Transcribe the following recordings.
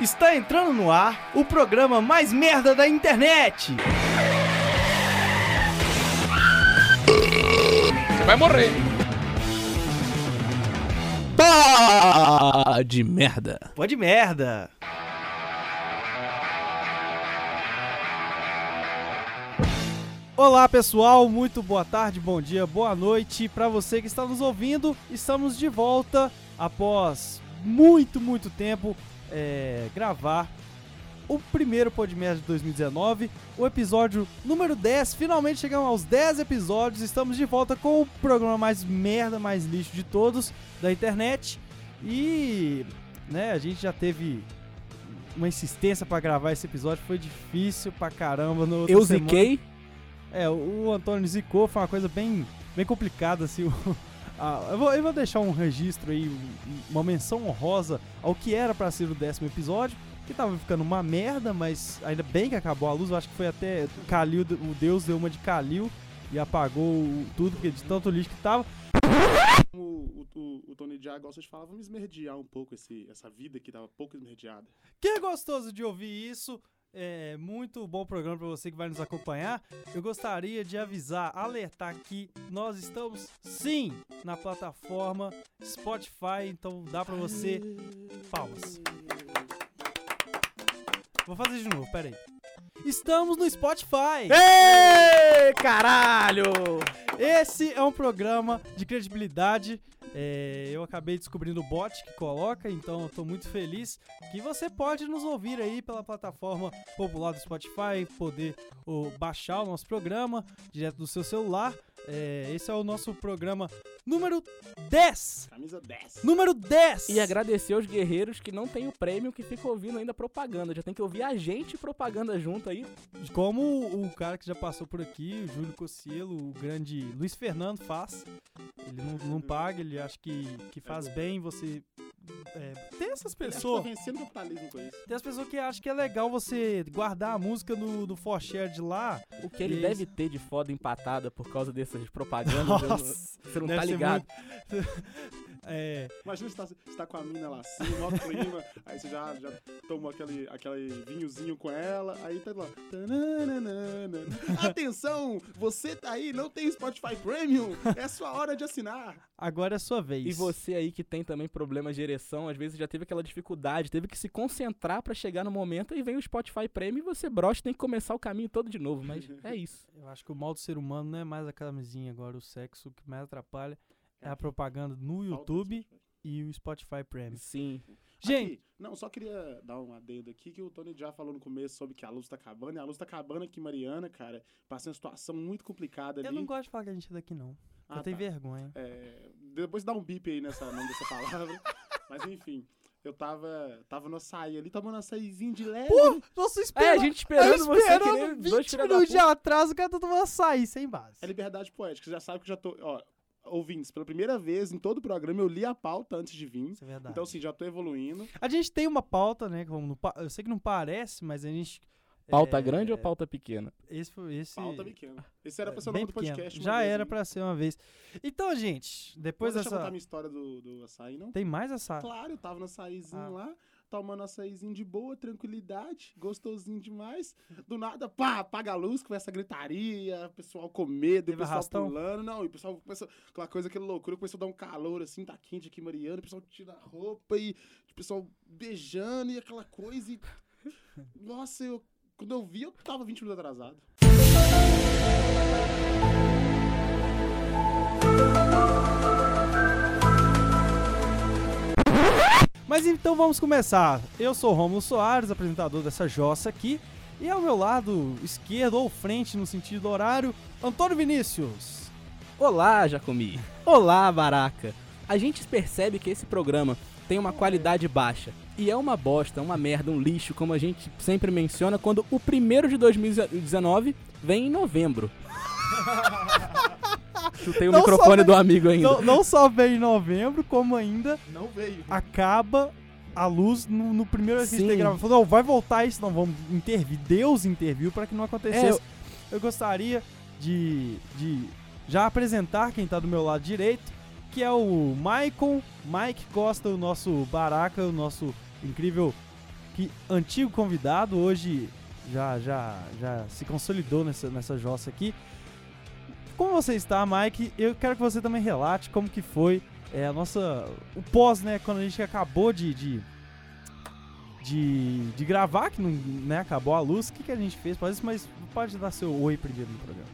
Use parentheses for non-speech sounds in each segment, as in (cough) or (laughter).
Está entrando no ar o programa mais merda da internet. Você vai morrer. Pá de merda. Pode merda. Olá pessoal, muito boa tarde, bom dia, boa noite para você que está nos ouvindo. Estamos de volta após muito, muito tempo é, gravar o primeiro Podmerda de 2019, o episódio número 10. Finalmente chegamos aos 10 episódios. Estamos de volta com o programa mais merda, mais lixo de todos da internet. E, né, a gente já teve uma insistência para gravar esse episódio, foi difícil pra caramba. No Eu ziquei. É, o Antônio zicou, foi uma coisa bem, bem complicada, assim. (laughs) o- ah, eu, vou, eu vou deixar um registro aí, um- uma menção honrosa ao que era pra ser o décimo episódio, que tava ficando uma merda, mas ainda bem que acabou a luz. Eu acho que foi até Kalil, o Deus deu uma de Kalil e apagou tudo, porque de tanto lixo que tava. Como o, o, o Tony Jaa gosta de falar, vamos esmerdear um pouco esse, essa vida que tava pouco esmerdeada. Que é gostoso de ouvir isso. É muito bom programa para você que vai nos acompanhar. Eu gostaria de avisar, alertar que nós estamos sim na plataforma Spotify, então dá para você palmas. Vou fazer de novo, pera aí. Estamos no Spotify. Ei, caralho! Esse é um programa de credibilidade. É, eu acabei descobrindo o bot que coloca, então tô muito feliz que você pode nos ouvir aí pela plataforma popular do Spotify, poder ô, baixar o nosso programa direto do seu celular. É, esse é o nosso programa número 10! Camisa 10. Número 10! E agradecer aos guerreiros que não tem o prêmio que fica ouvindo ainda propaganda. Já tem que ouvir a gente propaganda junto aí. Como o cara que já passou por aqui, o Júlio Cocielo, o grande Luiz Fernando faz. Ele não, não paga, ele acha que, que faz bem você. É, tem essas tá pessoas. vencendo o capitalismo com isso. Tem as pessoas que acham que é legal você guardar a música no, do ForShare de lá. O que ele deve ter de foda empatada por causa dessas propagandas. (laughs) eu não- Nossa, você não tá ligado. muito- (laughs) É, Imagina você tá, você tá com a mina lá assim, mó clima, aí você já, já toma aquele, aquele vinhozinho com ela, aí tá lá. tananana. Atenção, você tá aí, não tem Spotify Premium, é sua hora de assinar. agora é sua vez. E você aí que tem também problemas de ereção, às vezes já teve aquela dificuldade, teve que se concentrar pra chegar no momento e vem o Spotify Premium e você brocha tem que começar o caminho todo de novo, mas é isso. Eu acho que o mal do ser humano não é mais a camisinha agora, o sexo que mais atrapalha a propaganda no YouTube e o Spotify Premium. Sim. Gente, Aqui, não, só queria dar um adendo aqui que o Tony já falou no começo sobre que a luz tá acabando, e a luz tá acabando aqui, Mariana, cara, passa uma situação muito complicada ali. eu não gosto de falar que a gente é daqui, não. Ah, eu tenho tá. vergonha. É, depois dá um bip aí nessa nome dessa palavra. (laughs) Mas enfim, eu tava, tava no açaí ali, tomando açaizinho de leve. Pô, nossa, É, a gente esperando você esperando nem 20 dois filha da minutos de atraso, o cara tá tomando açaí, sem base. É liberdade poética. Você já sabe que eu já tô. Ó, ouvintes, pela primeira vez em todo o programa eu li a pauta antes de vir. Isso é verdade. Então, assim, já tô evoluindo. A gente tem uma pauta, né? Como eu sei que não parece, mas a gente. Pauta é, grande ou pauta pequena? Esse foi. Esse, Pauta pequena. Esse era é, pra ser o nome do podcast. Já vez, era pra ser uma vez. Então, gente, depois Depois deixa eu contar dessa. minha história do, do açaí, não? Tem mais essa. Claro, eu tava no açaizinho Ah. lá, tomando açaizinho de boa, tranquilidade, gostosinho demais. Do nada, pá, apaga a luz, começa a gritaria, o pessoal com medo, Teve o pessoal arrastão? pulando. Não, e o pessoal começa, aquela coisa, aquela loucura, começou a dar um calor assim, tá quente aqui, Mariana, o pessoal tira a roupa e o pessoal beijando e aquela coisa. E... (laughs) Nossa, eu, quando eu vi, eu tava 20 minutos atrasado. Mas então vamos começar. Eu sou Romulo Soares, apresentador dessa jossa aqui. E ao meu lado esquerdo ou frente, no sentido horário, Antônio Vinícius. Olá, Jacomi. (laughs) Olá, Baraca. A gente percebe que esse programa tem uma qualidade baixa. E é uma bosta, uma merda, um lixo, como a gente sempre menciona, quando o primeiro de 2019 vem em novembro. (laughs) Chutei o Não só microfone vem- do amigo ainda. Não, não só vem em novembro, como ainda Não veio. acaba a luz no, no primeiro que a gente Sim. tem gravado. Falou, não, vai voltar isso, não, vamos intervir. Deus interviu para que não acontecesse. É, eu... gostaria de, de já apresentar quem tá do meu lado direito, que é o Maicon, Mike Costa, o nosso baraca, o nosso incrível que antigo convidado, hoje já, já, já se consolidou nessa, nessa jossa aqui. Como você está, Mike? Eu quero que você também relate como que foi é, a nossa. o pós, né? Quando a gente acabou de. de de, de gravar, que não né, acabou a luz, o que, que a gente fez? Pode, mas pode dar seu oi primeiro no programa.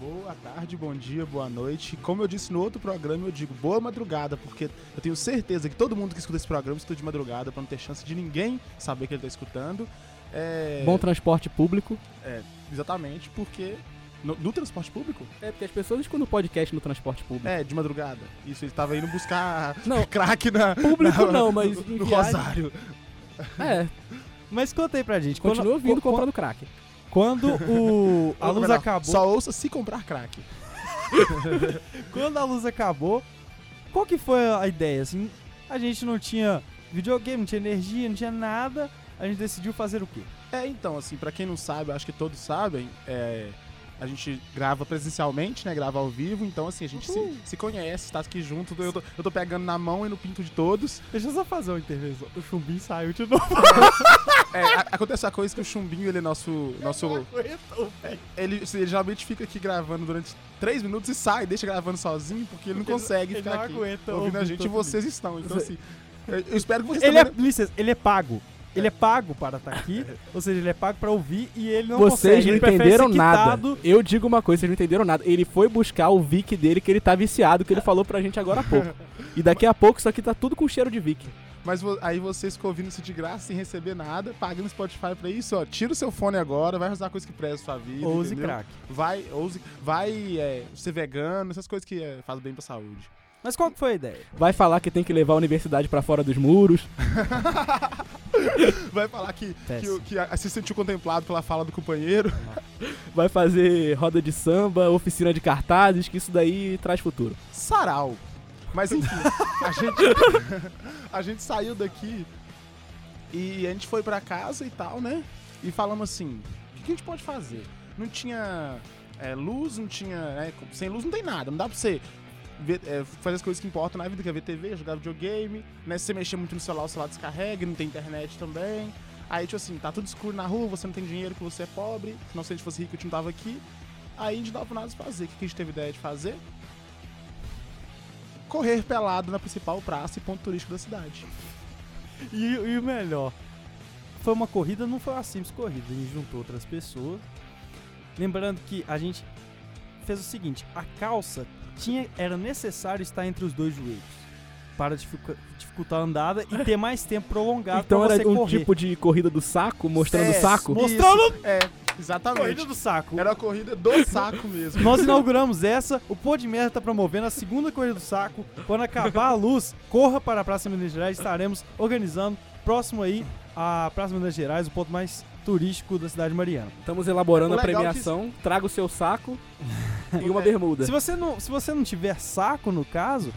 Boa tarde, bom dia, boa noite. Como eu disse no outro programa, eu digo boa madrugada, porque eu tenho certeza que todo mundo que escuta esse programa escuta de madrugada, para não ter chance de ninguém saber que ele tá escutando. É... Bom transporte público. É, exatamente, porque. No, no transporte público? É, porque as pessoas escutam podcast no transporte público. É, de madrugada. Isso, ele tava indo buscar (laughs) Não. (laughs) crack na. Público na- não, mas No, no Rosário. É, (laughs) Mas conta aí pra gente. continua quando, ouvindo qu- comprando crack. Quando o, a luz Não, acabou. Só ouça se comprar crack. Quando a luz acabou, qual que foi a ideia? Assim, a gente não tinha videogame, não tinha energia, não tinha nada. A gente decidiu fazer o quê? É, então, assim, pra quem não sabe, eu acho que todos sabem, é, a gente grava presencialmente, né? Grava ao vivo, então assim, a gente se, se conhece, tá aqui junto. Eu tô, eu tô pegando na mão e no pinto de todos. Deixa eu só fazer uma intervenção. O chumbinho saiu de novo. (laughs) É, a- acontece a coisa que o Chumbinho, ele é nosso. nosso ele, assim, ele geralmente fica aqui gravando durante três minutos e sai, deixa gravando sozinho, porque ele não consegue ele ficar não aqui aguenta ouvindo a gente e vocês estão. Então, assim, eu espero que vocês Ele é, também. licença, ele é pago. Ele é pago para estar aqui, (laughs) ou seja, ele é pago para ouvir e ele não Vocês consegue. não ele entenderam ser nada. Eu digo uma coisa, vocês não entenderam nada. Ele foi buscar o Vic dele, que ele tá viciado, que ele falou pra gente agora há pouco. (laughs) E daqui a pouco isso aqui tá tudo com cheiro de Vic. Mas aí vocês ficam ouvindo isso de graça, sem receber nada, pagando Spotify pra isso, ó. Tira o seu fone agora, vai usar coisa que presta a sua vida. Ou use entendeu? crack. Vai, ouse, vai é, ser vegano, essas coisas que é, fazem bem pra saúde. Mas qual que foi a ideia? Vai falar que tem que levar a universidade pra fora dos muros. (laughs) Vai falar que, que, que se sentiu contemplado pela fala do companheiro. (laughs) Vai fazer roda de samba, oficina de cartazes, que isso daí traz futuro. Sarau. Mas enfim, (laughs) a gente, a gente saiu daqui e a gente foi pra casa e tal, né? E falamos assim, o que que a gente pode fazer? Não tinha é, luz, não tinha... né, sem luz não tem nada, não dá pra você ver- é, fazer as coisas que importam na vida, que é ver TV, jogar videogame, né? Se você mexer muito no celular, o celular descarrega, não tem internet também. Aí, tipo assim, tá tudo escuro na rua, você não tem dinheiro, que você é pobre, senão se a gente fosse rico, a gente não tava aqui. Aí a gente não dava nada pra fazer. O que que a gente teve ideia de fazer? correr pelado na principal praça e ponto turístico da cidade. E, e o melhor, foi uma corrida, não foi uma simples corrida, a gente juntou outras pessoas. Lembrando que a gente fez o seguinte, a calça tinha, era necessário estar entre os dois joelhos para dificu- dificultar a andada e ter mais tempo prolongado então era um correr. tipo de corrida do saco, mostrando o É, saco. isso. Mostrando- É, corrida exatamente. do saco. Era a corrida do (laughs) saco mesmo. Nós (laughs) inauguramos essa, o Pô de Merda tá promovendo a segunda corrida do saco. Quando acabar a luz, corra para a Praça Minas Gerais, estaremos organizando próximo aí a Praça Minas Gerais, o ponto mais turístico da cidade de Mariana. Estamos elaborando a premiação. Traga o seu saco (laughs) e uma bermuda. Se você não, se você não tiver saco no caso,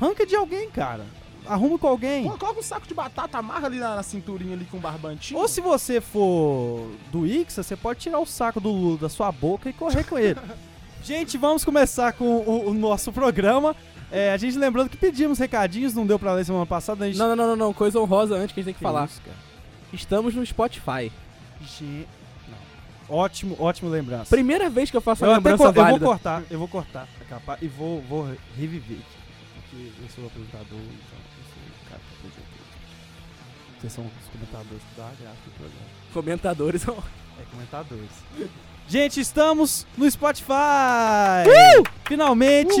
arranca de alguém, cara. Arruma com alguém. Pô, coloca um saco de batata, amarra ali na, na cinturinha ali com um barbantinho. Ou se você for do Ixa, você pode tirar o saco do Lula da sua boca e correr com ele. (laughs) Gente, vamos começar com o, o nosso programa. É, a gente lembrando que pedimos recadinhos, não deu pra ler semana passada. A gente... Não, não, não, não, não. Coisa honrosa antes que a gente tem que, Que falar. isso? Estamos no Spotify. Ge- não. Ótimo, ótimo lembrança. Primeira vez que eu faço eu, uma lembrança co- eu vou válida. cortar, eu vou cortar a capa e vou, vou re- reviver. Porque eu sou o apresentador, então eu sou o cara que apresenta. Vocês são os comentadores que dá a graça do programa. Comentadores. ó. É, comentadores. Gente, estamos no Spotify! Finalmente!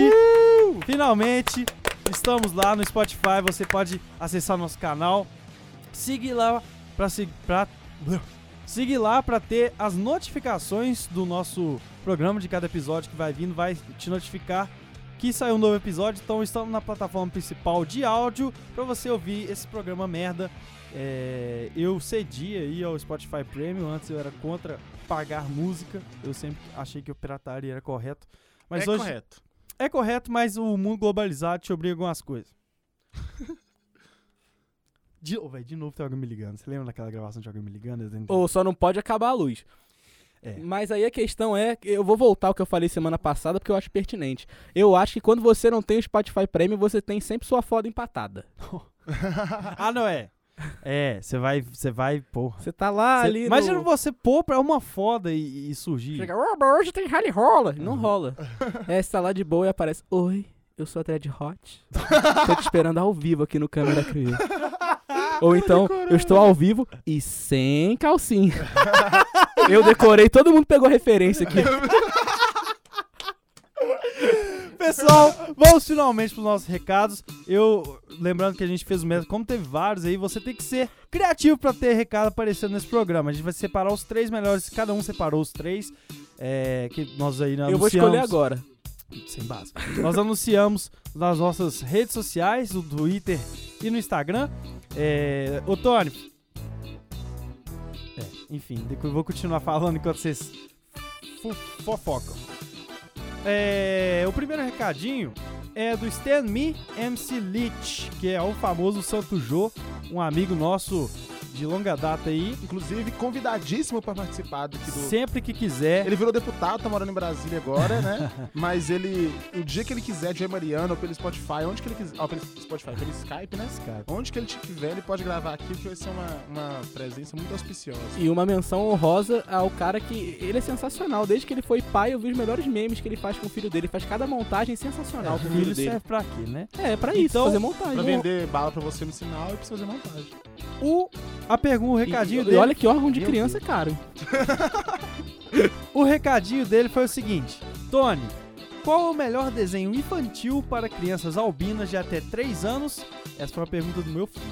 Finalmente! Estamos lá no Spotify. Você pode acessar nosso canal. Siga lá pra, se- pra, Siga lá pra ter as notificações do nosso programa de cada episódio que vai vindo. Vai te notificar que saiu um novo episódio. Então estamos na plataforma principal de áudio pra você ouvir esse programa merda. É, eu cedi aí ao Spotify Premium. Antes eu era contra pagar música. Eu sempre achei que o pirataria era correto. Mas é hoje correto. é correto, mas o mundo globalizado te obriga a algumas coisas. (laughs) De, oh, véi, de novo tem alguém me ligando. Você lembra daquela gravação de alguém me ligando? Ou só não pode acabar a luz. É. Mas aí a questão é, que eu vou voltar ao que eu falei semana passada porque eu acho pertinente. Eu acho que quando você não tem o Spotify Premium, você tem sempre sua foda empatada. (laughs) ah, não é. É, você vai, você vai, porra. Você tá lá Cê- ali. imagina no... você pôr pra uma foda e, e surgir. Chega, "Ô, mas hoje tem rally rola. Não rola. (laughs) É, você tá lá de boa e aparece. Oi, eu sou a Dread Hot. Tô te esperando ao vivo aqui no Câmera Crew. (laughs) Ou então, eu estou ao vivo e sem calcinha. (laughs) Eu decorei, todo mundo pegou referência aqui. (laughs) Pessoal, vamos finalmente pros nossos recados. Eu, lembrando que a gente fez o método, como teve vários aí, você tem que ser criativo pra ter recado aparecendo nesse programa. A gente vai separar os três melhores, cada um separou os três. É, que nós aí Eu vou escolher agora. Sem base. Nós anunciamos nas nossas redes sociais, no Twitter e no Instagram. É, ô, Tony. É, enfim, eu vou continuar falando enquanto vocês fofocam. É, o primeiro recadinho é do Stan Me MC Leach, que é o famoso Santo Jô, um amigo nosso de longa data aí. Inclusive, convidadíssimo pra participar do, do... Sempre que quiser. Ele virou deputado, tá morando em Brasília agora, né? (laughs) Mas ele, o dia que ele quiser, de Mariano ou pelo Spotify, onde que ele quiser. Ó, pelo Spotify, pelo Skype, né? Skype. Onde que ele tiver, ele pode gravar aqui, que vai ser uma, uma presença muito auspiciosa. E uma menção honrosa ao cara que. Ele é sensacional. Desde que ele foi pai, eu vi os melhores memes que ele faz com o filho dele. Ele faz cada montagem sensacional com o filho Filho dele. serve pra quê, né? É, pra isso, Então, fazer montagem. Pra vender bala pra você no sinal e pra você fazer montagem. O, a pergunta, o recadinho e, dele. E olha que órgão de Meu criança é caro. (laughs) O recadinho dele foi o seguinte: Tony, qual é o melhor desenho infantil para crianças albinas de até 3 anos? Essa foi uma pergunta do meu filho.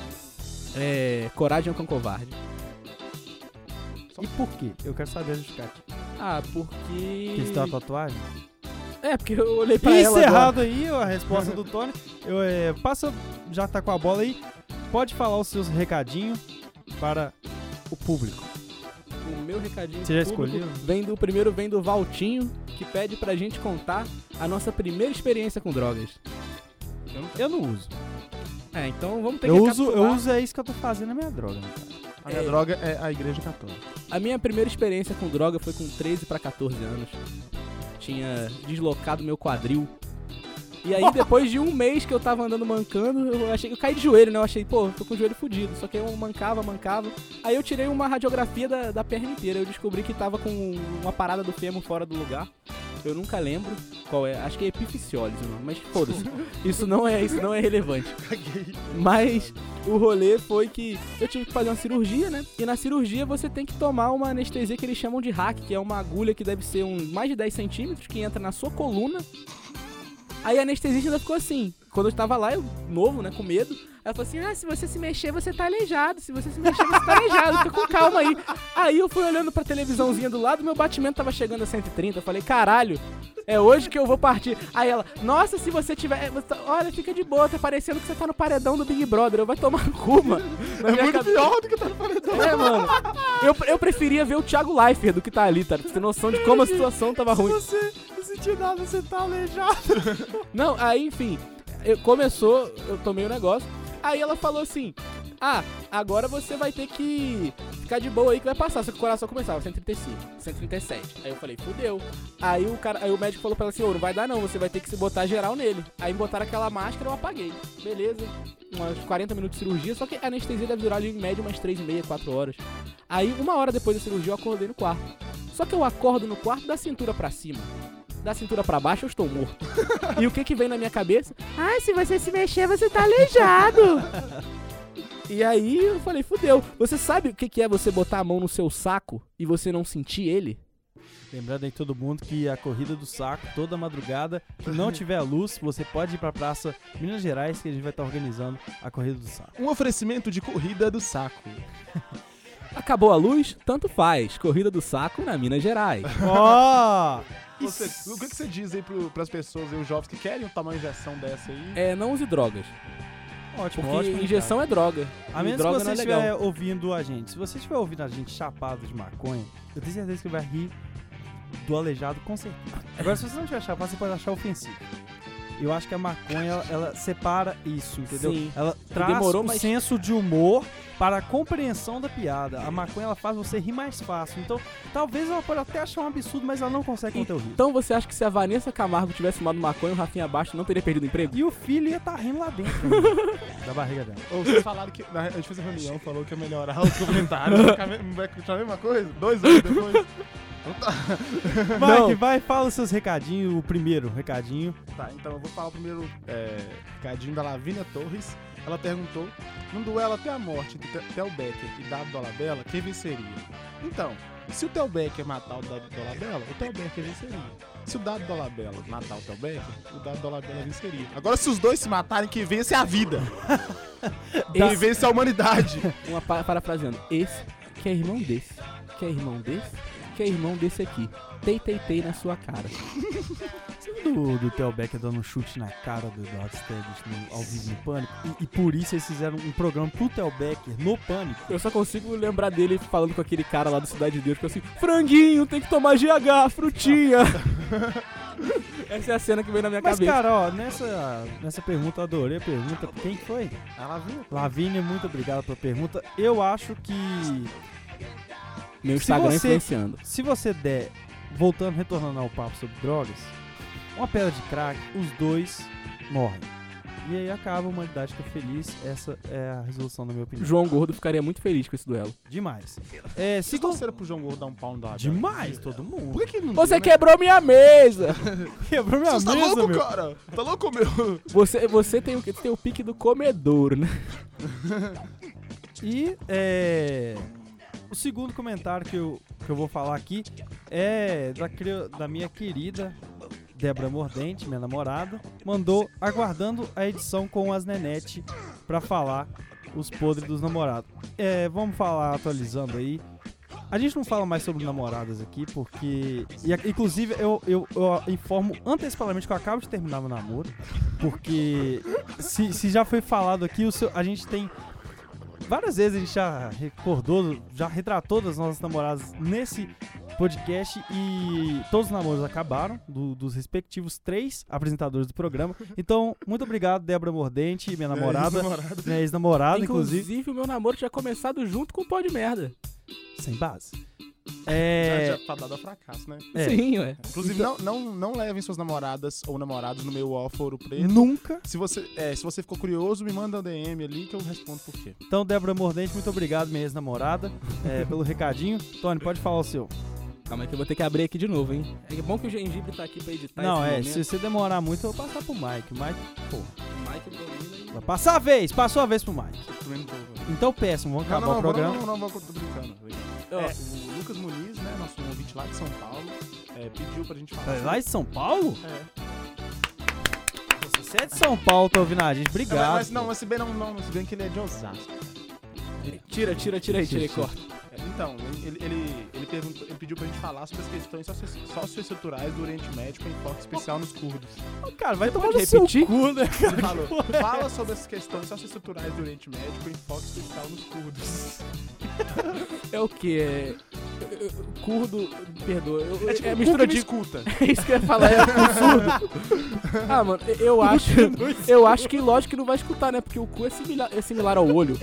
É. Coragem é um cão covarde. E por quê? Eu quero saber a justificativa. Ah, Que porque. eles têm uma tatuagem? É, porque eu olhei pra E ela. encerrado aí a resposta (laughs) do Tony. Eu, é, passa, já tá com a bola aí. Pode falar os seus recadinhos para o público. O meu recadinho Você já escolheu? Vem do primeiro, vem do Valtinho, que pede pra gente contar a nossa primeira experiência com drogas. Eu não uso. É, então vamos ter Eu que uso, eu recapitular. uso é isso que eu tô fazendo na minha droga, né, cara? A minha É. droga é a igreja católica. A minha primeira experiência com droga foi com 13 pra 14 anos. Tinha deslocado meu quadril. E aí, depois de um mês que eu tava andando mancando, eu achei eu caí de joelho, né? Eu achei, pô, tô com o joelho fudido. Só que eu mancava, mancava. Aí eu tirei uma radiografia da, da perna inteira. Eu descobri que tava com uma parada do fêmur fora do lugar. Eu nunca lembro qual é. Acho que é nome, mas foda-se. (laughs) Isso não é, isso não é relevante. Mas o rolê foi que eu tive que fazer uma cirurgia, né? E na cirurgia você tem que tomar uma anestesia que eles chamam de hack, que é uma agulha que deve ser um, mais de 10 centímetros, que entra na sua coluna. Aí a anestesista ainda ficou assim. Quando eu tava lá, eu novo, né, com medo. Ela falou assim: Ah, se você se mexer, você tá aleijado. Se você se mexer, você tá aleijado. Fica com calma aí. Aí eu fui olhando pra televisãozinha do lado, meu batimento tava chegando a 130. Eu falei: Caralho, é hoje que eu vou partir. Aí ela: Nossa, se você tiver. você tá- Olha, fica de boa, tá parecendo que você tá no paredão do Big Brother. Eu vai tomar no cu, mano. Na É muito cabe- pior do que tá no paredão. É, mano. Eu, eu preferia ver o Thiago Leifert do que tá ali, tá? Pra você ter noção de como a situação tava ruim. você sentir nada, você tá aleijado. (laughs) Não, aí, enfim, eu- começou, eu tomei o negócio. Aí ela falou assim: Ah, agora você vai ter que ficar de boa aí que vai passar. Só que o coração começava 135, 137. Aí eu falei, fudeu. Aí o cara, aí o médico falou pra ela assim: Ô, não vai dar não, você vai ter que se botar geral nele. Aí botaram aquela máscara, eu apaguei. Beleza, umas 40 minutos de cirurgia, só que a anestesia deve durar ali em média umas 3 e meia, 4 horas. Aí, uma hora depois da cirurgia, eu acordei no quarto. Só que eu acordo no quarto da cintura pra cima. Da cintura pra baixo, eu estou morto. (laughs) e o que que vem na minha cabeça? Ah, se você se mexer, você tá aleijado. (laughs) e aí eu falei, fudeu. Você sabe o que que é você botar a mão no seu saco e você não sentir ele? Lembrando aí todo mundo que a corrida do saco toda madrugada, que não (laughs) tiver luz, você pode ir pra praça Minas Gerais que a gente vai estar organizando a corrida do saco. Um oferecimento de corrida do saco. (laughs) Acabou a luz? Tanto faz. Corrida do saco na Minas Gerais. (laughs) Ó! Você, o que, que você diz aí pro, pras pessoas aí, os jovens que querem tomar uma injeção dessa aí? É, não use drogas. Ótimo, Porque ótimo. injeção é droga. A menos droga que você é estiver ouvindo a gente. Se você estiver ouvindo a gente chapado de maconha, eu tenho certeza que vai rir do aleijado com certeza. Agora, se você não tiver chapado, você pode achar ofensivo. Eu acho que a maconha, ela, ela separa isso, entendeu? Sim. Ela traz demorou, um mas- senso de humor para a compreensão da piada. A maconha ela faz você rir mais fácil. Então, talvez ela pode até achar um absurdo, mas ela não consegue conter o riso. Então você acha que se a Vanessa Camargo tivesse fumado maconha, o Rafinha Baixo não teria perdido o emprego? E o filho ia estar rindo lá dentro né? (laughs) da barriga dela. Ou vocês falaram que. A gente fez a reunião, falou que ia melhorar os comentários. vai vai continuar a mesma coisa? Dois anos depois? Então tá. Mike, vai, fala os seus recadinhos. O primeiro recadinho. Tá, então eu vou falar o primeiro é, recadinho da Lavínia Torres. Ela perguntou: num duelo até a morte entre Te- Theo Becker e Dado Dolabella, quem venceria? Então, se o Theo Becker matar o Dado Dolabella, o Theo Becker venceria. Se o Dado Dolabella matar o Theo Becker, o Dado Dolabella venceria. Agora, se os dois se matarem, quem vence é a vida. (laughs) Quem Esse- vence é a humanidade. (laughs) Uma pa- parafraseando. Esse que é irmão desse, que é irmão desse, que é irmão desse aqui. Tei, tei, tei na sua cara. (laughs) Do, do Theo Becker dando um chute na cara do Eduardo no- ao vivo no Pânico. E, e por isso eles fizeram um programa pro Theo Becker no Pânico. Eu só consigo lembrar dele falando com aquele cara lá do Cidade de Deus, que é assim, franguinho, tem que tomar GH, frutinha. (laughs) Essa é a cena que veio na minha Mas, cabeça. cara, ó, nessa, nessa pergunta, eu adorei a pergunta. Quem que foi? A Lavínia. Lavínia, muito obrigado pela pergunta. Eu acho que Meu se Instagram você- influenciando. se você der, voltando, retornando ao papo sobre drogas, uma pedra de crack, os dois morrem. E aí acaba a humanidade fica feliz. Essa é a resolução, na minha opinião. João Gordo ficaria muito feliz com esse duelo. Demais. É, Se torceram pro João Gordo dar um pau no Dado. Demais, todo mundo. Por que, que não Você deu, né? quebrou minha mesa! (laughs) Quebrou minha Você tá mesa, louco, meu. cara? Tá louco, meu? Você, você tem, o, tem o pique do comedouro, né? (laughs) E é, o segundo comentário que eu, que eu vou falar aqui é da, da minha querida Débora Mordente, minha namorada, mandou aguardando a edição com as Nenete pra falar os podres dos namorados. É, vamos falar atualizando aí. A gente não fala mais sobre namoradas aqui, porque. e inclusive, eu, eu, eu informo antecipadamente que eu acabo de terminar meu namoro. Porque se, se já foi falado aqui, o seu, a gente tem várias vezes a gente já recordou, já retratou das nossas namoradas nesse podcast e todos os namoros acabaram, do- dos respectivos três apresentadores do programa. Então, muito obrigado, Débora Mordente, minha namorada, Ex-namorada. minha ex-namorada, inclusive, Inclusive, o meu namoro tinha começado junto com o pó de merda. sem base. Já, É, já tá dado a fracasso, né? é, Sim, ué. Inclusive, não, não, não levem suas namoradas ou namorados no meu off ouro preto. nunca. Se você, é, se você ficou curioso, me manda um DM ali que eu respondo por quê. Então, Débora Mordente, muito obrigado, minha ex-namorada, é, pelo recadinho. Tony, pode falar o seu. Calma aí que eu vou ter que abrir aqui de novo, hein? É bom que o gengibre tá aqui pra editar Não, esse é, momento. se você demorar muito, eu vou passar pro Mike. O Mike, pô, O Mike domina e- vai passar a vez, passou a vez pro Mike. Tô- Então, péssimo, vamos Não, acabar não, o não, programa. não, não, não, não, tô brincando. É, o Lucas Muniz, né, nosso ouvinte lá de São Paulo, é, pediu pra gente falar. É, Lá de São Paulo? É. Você é de São Paulo, tá ouvindo a gente, Não, obrigado. mas, não, mas se bem não, não, se bem que ele é de Osasco. Tira, tira, tira aí, tira aí, corta. É, Então, ele, ele, ele, perguntou, ele pediu pra gente falar sobre as questões socio- socioestruturais do Oriente Médio com enfoque especial nos curdos. Cara, vai tomar no seu repetir? cu, né, Ele falou, fala sobre as questões socioestruturais do Oriente Médio com enfoque especial nos curdos. (laughs) É o que? É. eu- eu- Curdo, perdoa. eu- É tipo é mistura de. escuta. (laughs) É isso que eu ia falar, é cu surdo. Ah, mano, eu (laughs) acho. Eu acho que lógico que não vai escutar, né? Porque o cu é similar, é similar ao olho.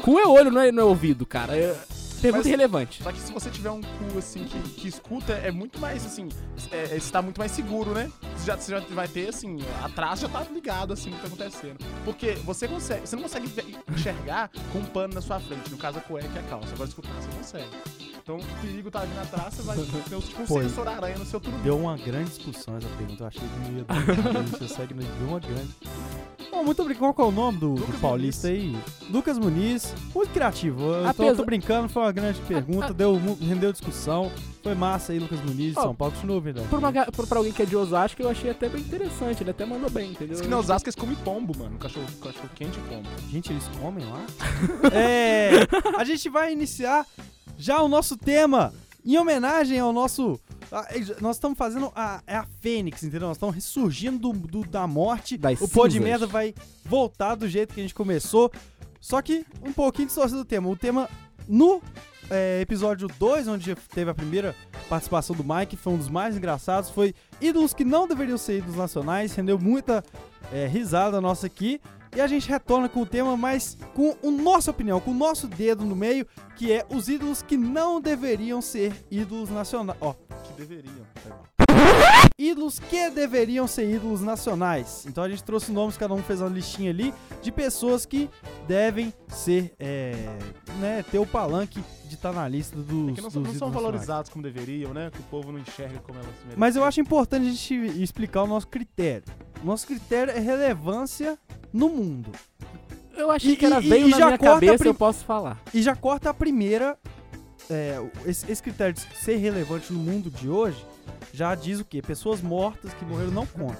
Cu é olho, não é, não é ouvido, cara. É pergunta Mas- irrelevante. Só que se você tiver um cu assim que, que escuta, é muito mais assim. É, é, você tá muito mais seguro, né? Você já, você já vai ter assim, atrás já tá ligado assim o que tá acontecendo. Porque você consegue. Você não consegue enxergar com um pano na sua frente. No caso a cueca e a calça. Agora escutar, você consegue. Então o perigo tá vindo atrás, você vai (laughs) ter tipo um Foi. sensor aranha no seu turbino. Deu uma grande discussão essa pergunta. Eu achei (laughs) que não ia dar. Gente segue, deu uma grande. Bom, muito obrigado. Qual que é o nome do, do paulista aí? Lucas Muniz. Muito criativo. Eu tô, Apesar- tô brincando, foi uma grande pergunta. (laughs) Deu, rendeu discussão. Foi massa aí, Lucas Muniz, de Ó, São Paulo. Continua, verdade. Por, uma, por, pra alguém que é de Osasco, eu achei até bem interessante. Ele até mandou bem, entendeu? Diz que no Osasco eles comem pombo, mano. Cachorro, cachorro quente e pombo. Gente, eles comem lá? (laughs) é. A gente vai iniciar já o nosso tema em homenagem ao nosso. a- nós estamos fazendo a, é a Fênix, entendeu? Nós estamos ressurgindo do, do- da morte. Das o pó de cinzas. merda vai voltar do jeito que a gente começou. Só que um pouquinho distorcido do tema. O tema no é, episódio 2, onde teve a primeira participação do Mike, foi um dos mais engraçados. Foi ídolos que não deveriam ser ídolos nacionais. Rendeu muita é, risada nossa aqui. E a gente retorna com o tema, mas com a nossa opinião, com o nosso dedo no meio, que é os ídolos que não deveriam ser ídolos nacionais. Ó, Que deveriam. Ídolos que deveriam ser ídolos nacionais. Então a gente trouxe nomes, cada um fez uma listinha ali de pessoas que devem ser, é, né, ter o palanque de estar na lista dos, É que não, dos são- não são nacionais. valorizados como deveriam, né? Que o povo não enxerga como elas merecem. Mas eu acho importante a gente explicar o nosso critério. O nosso critério é relevância no mundo. Eu achei E- que era e- veio e na já minha cabeça, prim- eu posso falar. E já corta a primeira. é, esse, esse critério de ser relevante no mundo de hoje já diz o quê? Pessoas mortas que morreram não contam.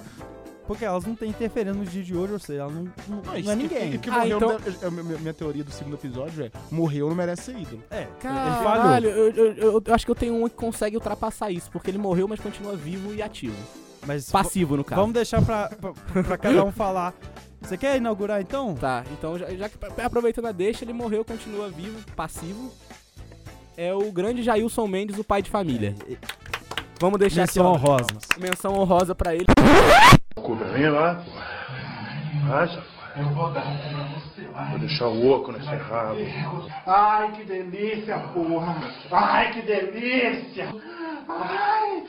Porque elas não têm interferência no dia de hoje, ou seja, elas não, não, não isso- é ninguém. E, que Ah, morreu então- não deve- é, minha, minha teoria do segundo episódio é: morreu não merece ser ídolo. É, Caralho, eu, eu- eu- eu acho que eu tenho um que consegue ultrapassar isso, porque ele morreu, mas continua vivo e ativo. Mas Passivo, no caso. vamos deixar pra, pra, pra cada um falar. Você quer inaugurar então? Tá, então já, já que aproveitando a deixa, ele morreu, continua vivo, passivo. É o grande Jailson Mendes, o pai de família. É, Vamos deixar Menção aqui, ó, honrosa. menção honrosa pra ele. mim lá. Vai, safado. Eu vou dar pra você, Vou deixar o oco nesse rabo. Ai, que delícia, porra! Ai, que delícia! Ai,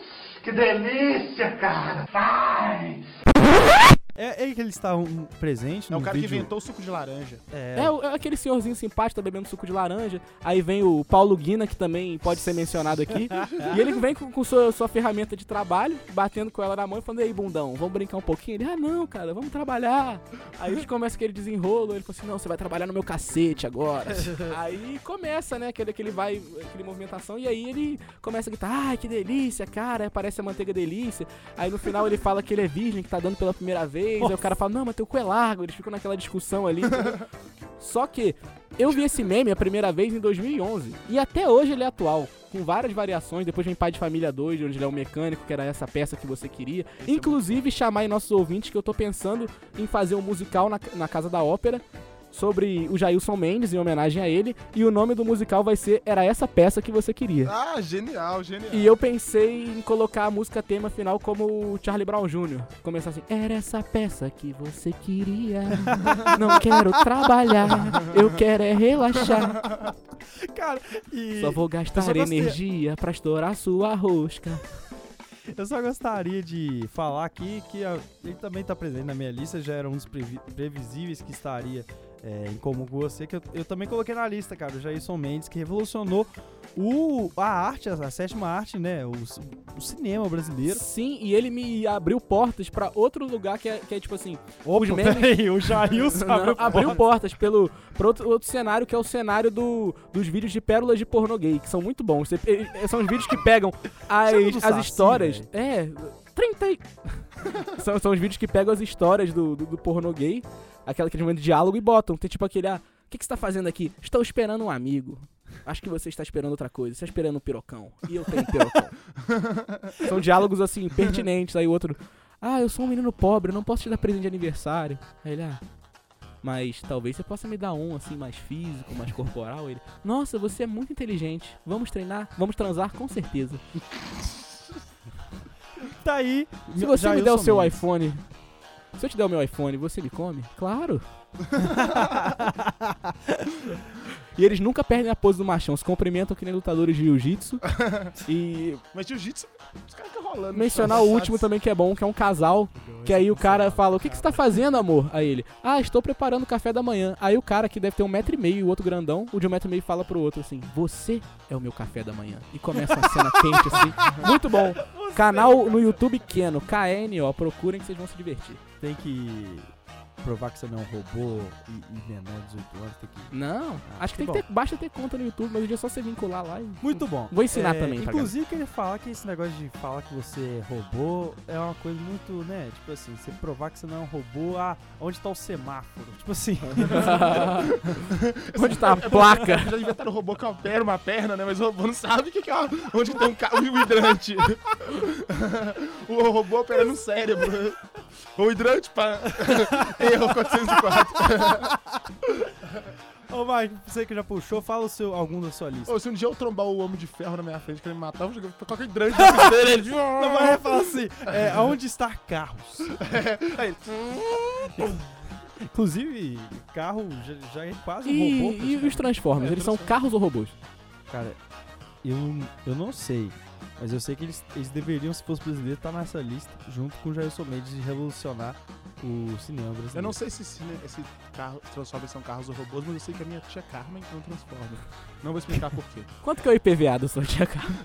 que delícia, cara! Ai! É, é que ele está um presente É o cara que vídeo. inventou o suco de laranja. É, É, é aquele senhorzinho simpático, tá bebendo suco de laranja. Aí vem o Paulo Guina, que também pode ser mencionado aqui. (laughs) e ele vem com, com sua, sua ferramenta de trabalho, batendo com ela na mão e falando, ei, bundão, vamos brincar um pouquinho? Ele, ah, não, cara, vamos trabalhar. Aí a gente começa aquele desenrolo, ele fala assim, não, você vai trabalhar no meu cacete agora. (laughs) aí começa, né, aquele, aquele vai, aquele movimentação, e aí ele começa a gritar, ai, que delícia, cara, parece a manteiga delícia. Aí no final ele fala que ele é virgem, que tá dando pela primeira vez. Aí o cara fala, não, mas teu cu é largo. Eles ficam naquela discussão ali. (laughs) Só que eu vi esse meme a primeira vez em 2011. E até hoje ele é atual. Com várias variações. Depois vem Pai de Família 2, onde ele é o mecânico, que era essa peça que você queria. Inclusive, chamar aí nossos ouvintes que eu tô pensando em fazer um musical na, na Casa da Ópera. Sobre o Jailson Mendes, em homenagem a ele. E o nome do musical vai ser Era Essa Peça Que Você Queria. Ah, genial, genial. E eu pensei em colocar a música tema final como o Charlie Brown Jr. Começar assim: Era essa peça que você queria. Não quero trabalhar, eu quero é relaxar. (laughs) cara, e Só vou gastar energia pra estourar sua rosca. eu só gostaria de falar aqui que ele também tá presente na minha lista, já era um dos previ- previsíveis que estaria é, em comum com você, que eu, eu também coloquei na lista, cara, o Jailson Mendes, que revolucionou o, a arte, a, a sétima arte, né, o, o cinema brasileiro. Sim, e ele me abriu portas pra outro lugar que é, que é tipo assim: Opa, memes- peraí, o Jailson (laughs) abriu, abriu porta. portas pelo pra outro, outro cenário que é o cenário do, dos vídeos de pérolas de pornô gay, que são muito bons. Você- eh, são os vídeos que pegam as, do as Saci, histórias. velho. É, 30 e... (laughs) são, são os vídeos que pegam as histórias do, do, do pornô gay, aquela aquele momento de diálogo e botam. Tem tipo aquele, ah, o que, que você tá fazendo aqui? Estou esperando um amigo. Acho que você está esperando outra coisa. Você está esperando um pirocão. E eu tenho pirocão. (laughs) São diálogos assim, pertinentes. Aí o outro, ah, eu sou um menino pobre, não posso te dar presente de aniversário. Aí ele, ah, mas talvez você possa me dar um assim mais físico, mais corporal. Ele, nossa, você é muito inteligente. Vamos treinar, vamos transar com certeza. Tá aí. Se você me der o Jailson seu iPhone, se eu te der o meu iPhone, você me come? Claro. (laughs) e eles nunca perdem a pose do machão, se cumprimentam que nem lutadores de jiu-jitsu. (laughs) e Mas jiu-jitsu, os caras ficam rolando. mencionar o último também que é bom, que é um casal, que aí o cara fala, o que, que você tá fazendo, amor? Aí ele, ah, estou preparando o café da manhã. Aí o cara que deve ter um metro e meio e o outro grandão, o de um metro e meio fala pro outro assim, você é o meu café da manhã. E começa uma cena quente assim, (laughs) muito bom. Canal no YouTube Keno, KNO, procurem que vocês vão se divertir. Tem que provar que você não é um robô e, e menor de 18 anos. Tem que... Não, acho que que tem que ter, basta ter conta no YouTube, mas hoje é só você vincular lá e... Muito bom. Vou ensinar É, também Inclusive, eu queria falar que esse negócio de falar que você é robô é uma coisa muito, né? Tipo assim, você provar que você não é um robô, ah, onde tá o semáforo? Tipo assim, (laughs) Onde tá a placa? (laughs) Já inventaram o robô com uma perna, uma perna, né? Mas o robô não sabe o que, que é, onde tem um, ca- um hidrante. (laughs) o robô operando no cérebro. O hidrante para erro 404. (laughs) ô Mike, você que já puxou, fala o seu, algum da sua lista. Ô, se um dia eu trombar o homem de ferro na minha frente querendo me matar, eu vou jogar qualquer frente dele. Ele... Não, mas fala assim, é, aonde está carros? Aí ele, (laughs) Inclusive, carro já, já é quase um E, robô. e os Transformers, eles são carros ou robôs? Cara, eu, eu não sei. Mas eu sei que eles, eles deveriam, se fosse brasileiro, estar nessa lista, junto com o Jailson Mendes, de revolucionar o cinema brasileiro. Eu não sei se esse, esse carro Transformers são carros ou robôs, mas eu sei que a minha tia Carmen não transforma. Não vou explicar por quê. (laughs) Quanto que é o IPVA do sua tia Carmen?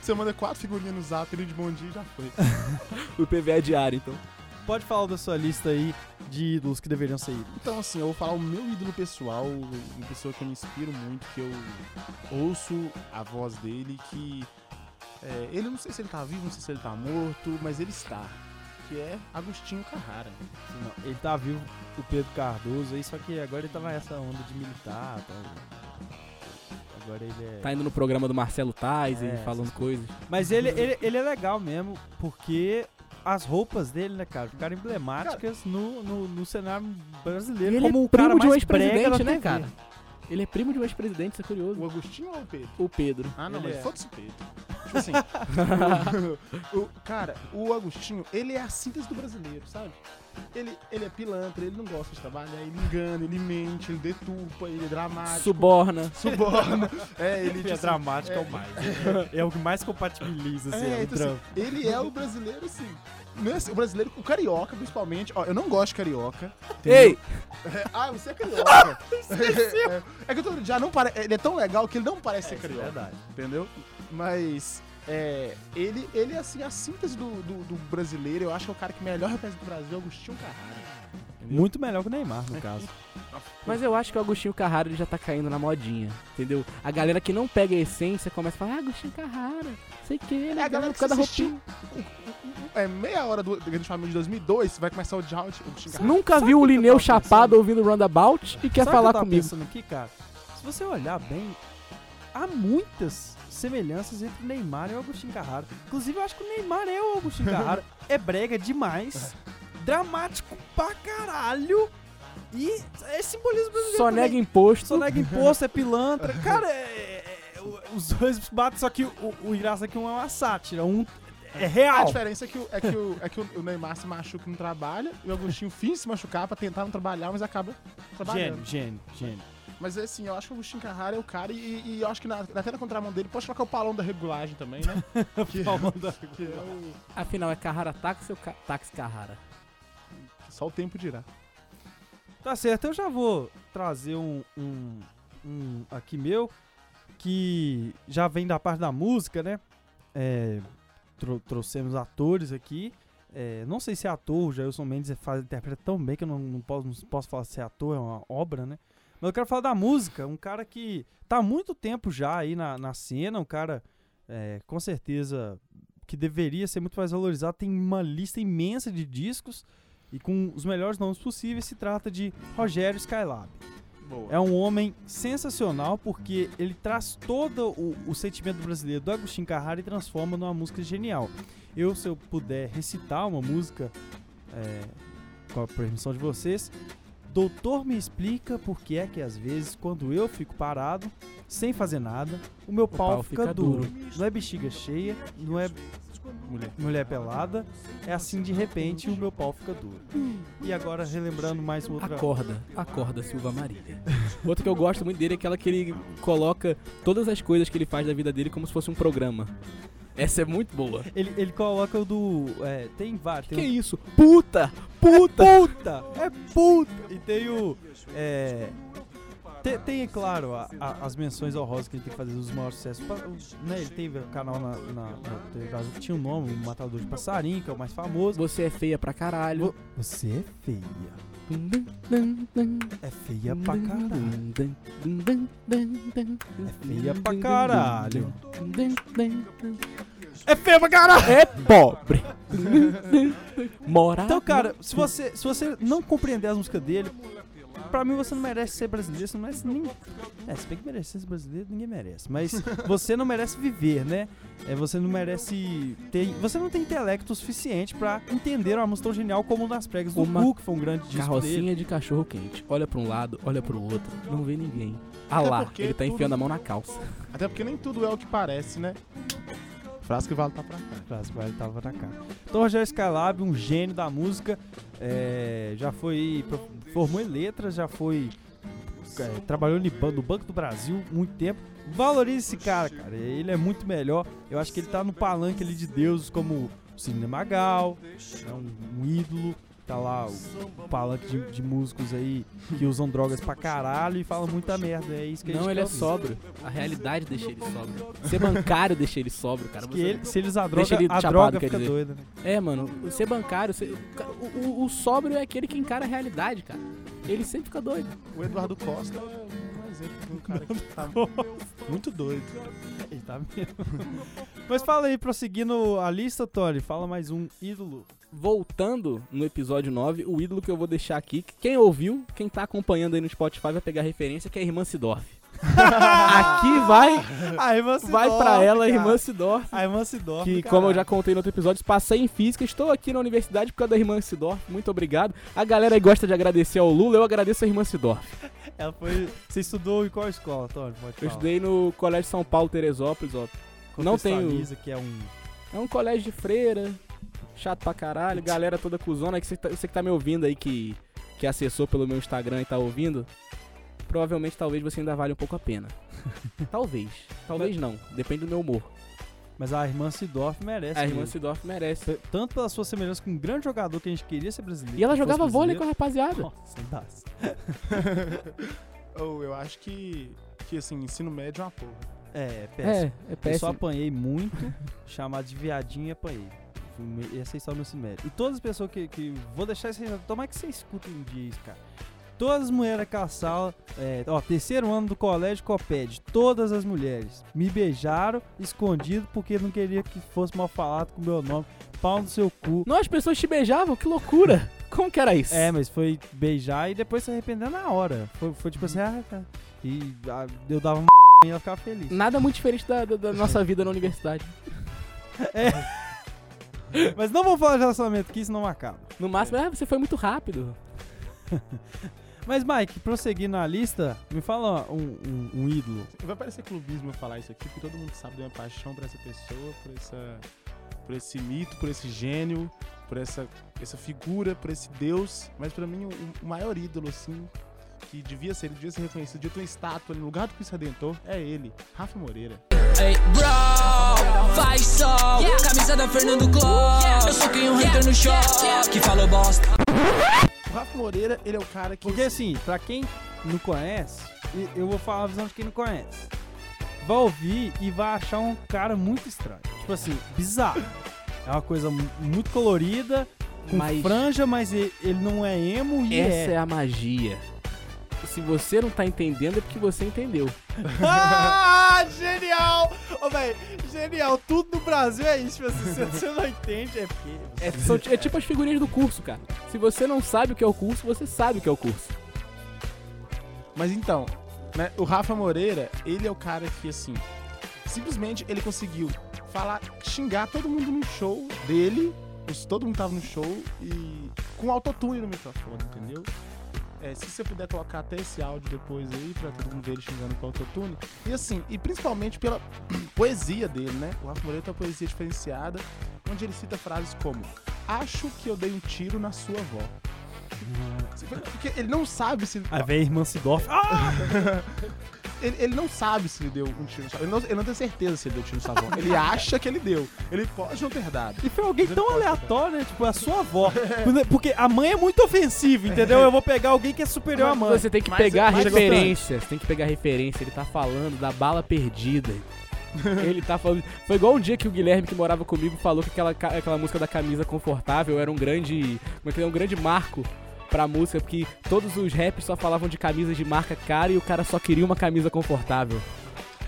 Você manda quatro figurinhas no zap ele de bom dia e já foi. (laughs) O IPVA é diário, então. Pode falar da sua lista aí de ídolos que deveriam ser ídolos. Então, assim, eu vou falar o meu ídolo pessoal, uma pessoa que eu me inspiro muito, que eu ouço a voz dele, que. é, ele não sei se ele tá vivo, não sei se ele tá morto, mas ele está. Que é Agostinho Carrara. Não, ele tá vivo, o Pedro Cardoso aí, só que agora ele tá nessa onda de militar. Tá... Agora ele é. Tá indo no programa do Marcelo Tais É, e falando coisas. Mas ele, ele, ele é legal mesmo, porque as roupas dele, né, cara, ficaram emblemáticas no, no, no cenário brasileiro. Ele como é o cara primo de um ex-presidente, né, cara? Ele é primo de um ex-presidente, isso é curioso. O Agostinho ou o Pedro? O Pedro. Ah, não, Ele mas é. foda-se o Pedro. Tipo assim, (laughs) o, o- cara, o Agostinho, ele é a síntese do brasileiro, sabe? Ele, ele é pilantra, ele não gosta de trabalhar, ele engana, ele mente, ele deturpa, ele é dramático. Suborna. (laughs) Suborna. É, ele Ele diz é dramático é, é. o mais. É, é o que mais compatibiliza, assim, É, é, o então, assim, ele é o brasileiro, assim. não é assim, o brasileiro, o carioca, principalmente. Ó, eu não gosto de carioca. Ei! É, ah, você é carioca. (laughs) é, é que eu tô, já não pare, ele é tão legal que ele não parece ser isso é carioca. verdade. Entendeu? Mas é, ele, ele é assim, a síntese do, do, do brasileiro. Eu acho que é o cara que melhor representa o Brasil, é Agostinho Carrara. Entendeu? Muito melhor que o Neymar, no caso. (laughs) Mas eu acho que o Agostinho Carrara ele já tá caindo na modinha, entendeu? A galera que não pega a essência começa a falar, ah, Agostinho Carrara, sei que, É, a legal, galera que causa da assistiu roupinha. é, meia hora do Grande Família de 2002, você vai começar a odiar o Agostinho Carrara. Nunca Sabe viu o o Lineu tava chapado pensando? ouvindo Roundabout e quer Sabe o falar que eu tava comigo. pensando aqui, cara? Se você olhar bem, há muitas semelhanças entre o Neymar e o Agostinho Carrara. Inclusive, eu acho que o Neymar é o Agostinho Carrara. (laughs) é brega demais, dramático pra caralho e é simbolismo brasileiro Só nega imposto. Só nega imposto, é pilantra. (laughs) Cara, é- é- os dois batem, só que o, o engraçado é que um é uma sátira, um é A real. diferença é que, o, é, que o, é que o Neymar se machuca e não trabalha, e o Agostinho finge se machucar pra tentar não trabalhar, mas acaba trabalhando. Gênio, gênio, gênio. Mas assim, eu acho que o Carrara é o cara, e, e eu acho que na, até na contramão dele pode colocar o palão da regulagem também, né? (laughs) que, que é o, Afinal, é Carrara táxi ou ca táxi Carrara? só o tempo dirá. Tá certo, eu já vou trazer um, um, um aqui meu, que já vem da parte da música, né? É, tro- trouxemos atores aqui. É, não sei se é ator, o Jailson Mendes faz, interpreta tão bem que eu não, não posso, não posso falar se é ator, é uma obra, né? Mas eu quero falar da música, um cara que tá há muito tempo já aí na, na cena, um cara é, com certeza que deveria ser muito mais valorizado, tem uma lista imensa de discos e com os melhores nomes possíveis, se trata de Rogério Skylab. Boa. É um homem sensacional porque ele traz todo o, o sentimento brasileiro do Agostinho Carrara e transforma numa música genial. Eu, se eu puder recitar uma música, é, com a permissão de vocês, Doutor me explica por que é que às vezes, quando eu fico parado, sem fazer nada, o meu pau, pau fica, fica duro. duro. Não é bexiga cheia, não é Mulher. mulher pelada, é assim de repente o meu pau fica duro. E agora, relembrando mais outra. Acorda, acorda, Silva Marília. (laughs) Outro que eu gosto muito dele é aquela que ele coloca todas as coisas que ele faz da vida dele como se fosse um programa. Essa é muito boa. Ele, ele coloca o do. É, tem vários. Que Tem o- isso? Puta! Puta! puta! É puta! E tem o. É. Tem, tem, é claro, a- a- as menções honrosas que ele tem que fazer dos maiores sucessos. Né, ele teve um canal na, na, na que tinha um nome, o Matador de Passarinho, que é o mais famoso. Você é feia pra caralho. Você é feia. É feia pra caralho. É feia pra caralho. É feia pra caralho! É pobre. (laughs) Então, cara, se você, se você não compreender as músicas dele, pra mim você não merece ser brasileiro, você não merece nem. É, se bem que merecer ser brasileiro, ninguém merece. Mas (laughs) você não merece viver, né? É, você não merece ter. Você não tem intelecto suficiente pra entender uma música tão genial como o das pregas do Uma Hulk, que foi um grande disco dele. Carrocinha de cachorro quente. Olha pra um lado, olha pro outro. Não vê ninguém. Ah lá, ele tá tudo- enfiando a mão na calça. Até porque nem tudo é o que parece, né? Frasco e Valo tá pra cá. Frasco Vale tava na cara. Então, Rogério Skylab, um gênio da música, é, já foi. formou em letras, já foi. é, trabalhou no Banco do Brasil muito tempo. Valorize esse cara, cara. Ele é muito melhor. Eu acho que ele tá no palanque ali de deuses como o Cine Magal, é um, um ídolo. Tá lá o, palanque de, de músicos aí que usam drogas pra caralho e falam muita merda. É isso que a gente Não, ele quer é ouvir. sóbrio. A realidade deixa ele sóbrio. Ser bancário deixa ele sóbrio, cara. Que ele- se ele usar droga, ele a chapado, droga fica dizer. doida, né? É, mano, ser bancário, ser- o, o- o sóbrio é aquele que encara a realidade, cara. Ele sempre fica doido. O Eduardo Costa exemplo de um cara que tá (laughs) muito doido. Ele tá mesmo. Mas fala aí, prosseguindo a lista, Tony, fala mais um ídolo. Voltando no episódio 9, o ídolo que eu vou deixar aqui, que quem ouviu, quem tá acompanhando aí no Spotify vai pegar referência, que é a Irmã Sidorf. (laughs) aqui vai, A irmã vai pra ela a Irmã Sidorf. A irmã Sidorf. Que, como eu já contei no outro episódio, passei em física, estou aqui na universidade por causa da irmã Sidorf. Muito obrigado. A galera aí gosta de agradecer ao Lula, eu agradeço a irmã Sidorf. Ela foi. Você estudou em qual escola, Tony? Eu estudei no Colégio São Paulo, Teresópolis, ó. não tenho- que é um. É um colégio de freira, chato pra caralho, galera toda cuzona. Que você, tá, você que tá me ouvindo aí, que, que acessou pelo meu Instagram e tá ouvindo, provavelmente talvez você ainda vale um pouco a pena. (laughs) talvez. Talvez não. Depende do meu humor. Mas a irmã Sidorf merece. A irmã mesmo. Sidorf merece. Tanto pela sua semelhança com um grande jogador que a gente queria ser brasileiro. E ela jogava vôlei com a rapaziada. Nossa. (laughs) Ou eu acho que, que assim, ensino médio é uma porra. É, péssimo. É, é Eu só péssimo. apanhei muito, (laughs) chamado de viadinho e apanhei. Essa é a história do meu ensino médio. E todas as pessoas que, que. Vou deixar isso aí. Tomara que você escuta um dia isso, cara. Todas as mulheres daquela sala, é, ó, terceiro ano do colégio Coped, todas as mulheres me beijaram escondido porque não queria que fosse mal falado com o meu nome. Pau no seu cu. Não, as pessoas te beijavam, que loucura. Como que era isso? É, mas foi beijar e depois se arrepender na hora. Foi, foi tipo assim, ah, tá. E ah, eu dava uma (laughs) e ela ficava feliz. Nada muito diferente da, da- da (laughs) nossa vida na universidade. Mas não vamos falar de relacionamento aqui, senão acaba. No máximo, ah, você foi muito rápido. (laughs) Mas, Mike, prosseguindo na lista, me fala um, um- um ídolo. Vai parecer clubismo eu falar isso aqui, porque todo mundo sabe da minha paixão por essa pessoa, por, essa, por esse mito, por esse gênio, por essa, essa figura, por esse deus. Mas pra mim, o, o maior ídolo, assim, que devia ser, ele devia ser reconhecido, devia ter uma estátua ali no lugar do Cristo Redentor, é ele, Rafa Moreira. Ei, bro, faz sol. Camisa da Fernando Cló. Eu sou quem um hater no show. Que falou bosta. O Rafa Moreira, ele é o cara que... Porque, assim, pra quem não conhece, e- eu vou falar a visão de quem não conhece. Vai ouvir e vai achar um cara muito estranho. Tipo assim, bizarro. É uma coisa mu- muito colorida, com Mas- franja, mas ele não é emo e Essa é é. a magia. Se você não tá entendendo, é porque você entendeu. ah, genial! Ô, velho, genial. Tudo no Brasil é isso. Assim, se você não entende, é porque... É, são é tipo as figurinhas do curso, cara. Se você não sabe o que é o curso, você sabe o que é o curso. Mas então, né, o Rafa Moreira, ele é o cara que, assim, simplesmente ele conseguiu falar, xingar todo mundo no show dele, os- todo mundo tava no show e com autotune no microfone, entendeu? É, se você puder colocar até esse áudio depois aí, pra todo mundo ver ele xingando com autotune. E assim, e principalmente pela (clears throat) poesia dele, né? O Rafa Moreira tem uma poesia diferenciada, onde ele cita frases como Acho que eu dei um tiro na sua avó. Porque ele não sabe se. Aí vem a irmã Sidorf. (laughs) Ah! Ele, ele não sabe se ele deu um tiro no avó. Ele não, ele não tem certeza se ele deu um tiro no sua avó. Ele acha que ele deu. Ele pode não ter dado. E foi alguém tão aleatório, né? Tipo, a sua (laughs) avó. Porque a mãe é muito ofensiva, entendeu? Eu vou pegar alguém que é superior à mãe. Você tem que Mas- pegar a mas- referência. Você tem que pegar a referência. Ele tá falando da bala perdida. Ele tá falando. Foi igual um dia que o Guilherme, que morava comigo, falou que aquela, aquela música da camisa confortável era um grande. Como é que é? Um grande marco pra música, porque todos os raps só falavam de camisas de marca cara e o cara só queria uma camisa confortável.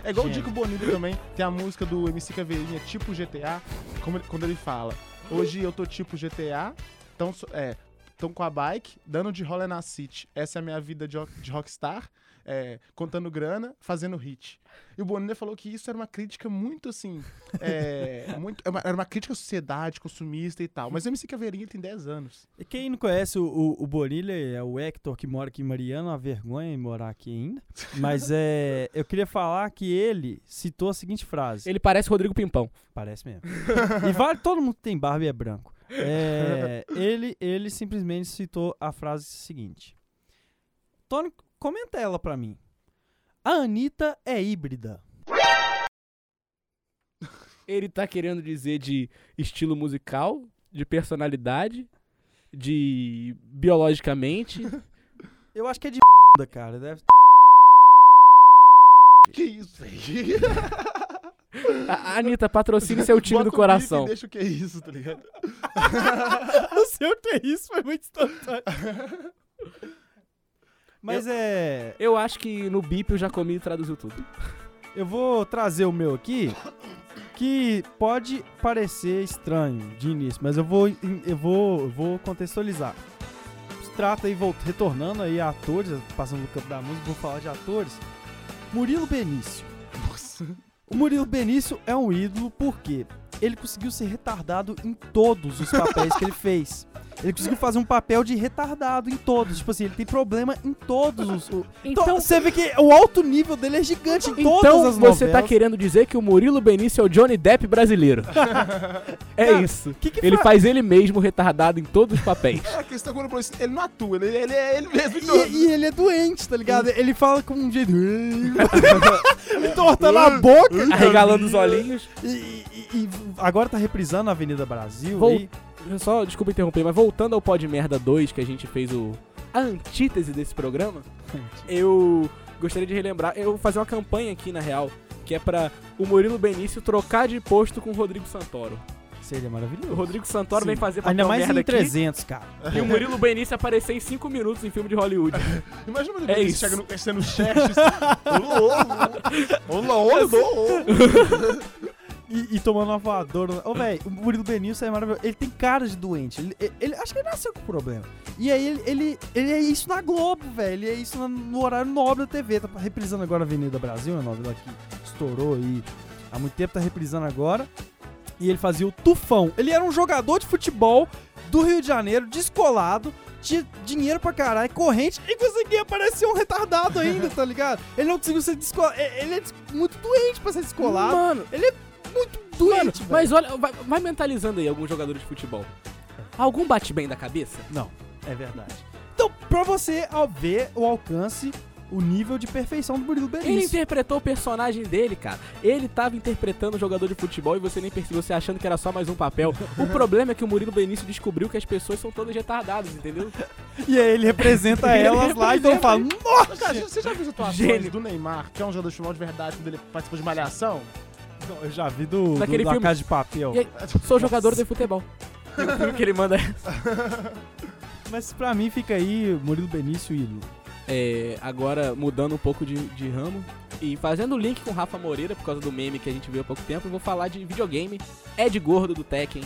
É igual o Gênio. Dico Bonito também. Tem a música do MC Caveirinha, tipo GTA, como ele- quando ele fala: Hoje eu tô tipo GTA, tão, so- é, tão com a bike, dando de rolê na City. Essa é a minha vida de, rock- de rockstar. é, contando grana, fazendo hit. E o Bonilha falou que isso era uma crítica muito assim. é, (laughs) muito, era uma- era uma crítica à sociedade, consumista e tal. Mas o MC Caveirinha tem 10 anos. E quem não conhece o, o, o Bonilha é o Hector, que mora aqui em Mariana, uma vergonha em morar aqui ainda. Mas é, eu queria falar que ele citou a seguinte frase. Ele parece Rodrigo Pimpão. Parece mesmo. e vale, todo mundo que tem barba e é branco. É, ele, ele simplesmente citou a frase seguinte. Tony, comenta ela pra mim. A Anitta é híbrida. Ele tá querendo dizer de estilo musical, de personalidade, de biologicamente. Eu acho que é de (laughs) cara. Deve... Que isso aí? (laughs) A Anitta patrocine seu time Bota do coração. e Deixa o que é isso, tá ligado? (laughs) o seu ter isso foi muito instantâneo. Mas é. Eu acho que no bip o Jacomi traduziu tudo. Eu vou trazer o meu aqui, que pode parecer estranho de início, mas eu vou, eu vou, eu vou contextualizar. Se trata aí, retornando aí a atores, passando no campo da música, vou falar de atores. Murilo Benício. O Murilo Benício é um ídolo porque ele conseguiu ser retardado em todos os papéis que ele fez. Ele conseguiu fazer um papel de retardado em todos. Tipo assim, ele tem problema em todos os. o- Então, você vê que o alto nível dele é gigante em todas então as você tá querendo dizer que o Murilo Benício é o Johnny Depp brasileiro. (laughs) é Cara, isso. Que que Ele fra- faz ele mesmo retardado em todos os papéis. (laughs) A questão quando eu ele não atua, ele, ele é ele mesmo. E, e ele é doente, tá ligado? Ele fala com um jeito. (laughs) Entortando a boca. Arregalando os olhinhos. E, e- e agora tá reprisando a Avenida Brasil. Vol- aí. Só, desculpa interromper, mas voltando ao Pod Merda 2, que a gente fez o a antítese desse programa, eu gostaria de relembrar, eu vou fazer uma campanha aqui na real, que é pra o Murilo Benício trocar de posto com o Rodrigo Santoro. Seria O maravilhoso. Rodrigo Santoro Sim. vem fazer papel Ainda mais merda em aqui, 300, cara. e o Murilo Benício aparecer em 5 minutos em filme de Hollywood. (laughs) Imagina o É é isso. chega no, no chat. Ô, louco! Ô, E, e tomando uma voadora. Ô, velho, o Murilo Benício é maravilhoso. Ele tem cara de doente. Ele, ele- ele- acho que ele nasceu com problema. E aí ele, ele, ele é isso na Globo, velho. Ele é isso no horário nobre da TV. Tá reprisando agora a Avenida Brasil, uma novela que estourou aí há muito tempo, tá reprisando agora. E ele fazia o Tufão. Ele era um jogador de futebol do Rio de Janeiro, descolado, tinha dinheiro pra caralho, corrente, e conseguia parecer um retardado ainda, tá ligado? Ele não conseguiu ser descolado. Ele é muito doente pra ser descolado. Mano, Muito mano, doente, velho. mas olha, vai, vai mentalizando aí alguns jogadores de futebol. Algum bate bem da cabeça? Não, é verdade. Então, pra você ao ver o alcance, o nível de perfeição do Murilo Ele Benício. interpretou o personagem dele, cara. Ele tava interpretando o jogador de futebol e você nem percebeu, você achando que era só mais um papel. O (laughs) problema é que o Murilo Benício descobriu que as pessoas são todas retardadas, entendeu? E aí ele representa (laughs) Ele elas lá e então representa- fala, nossa! Cara, você já viu as atuações Gênio. do Neymar, que é um jogador de futebol de verdade, quando ele participou de Malhação? Não, eu já vi do, do Naquele da filme- Casa de Papel. E aí, sou jogador de futebol. (laughs) E o filme que ele manda é... (laughs) Mas pra mim fica aí Murilo Benício ídolo. É, agora mudando um pouco de, de ramo e fazendo o link com o Rafa Moreira por causa do meme que a gente viu há pouco tempo, eu vou falar de videogame. Ed Gordo do Tekken,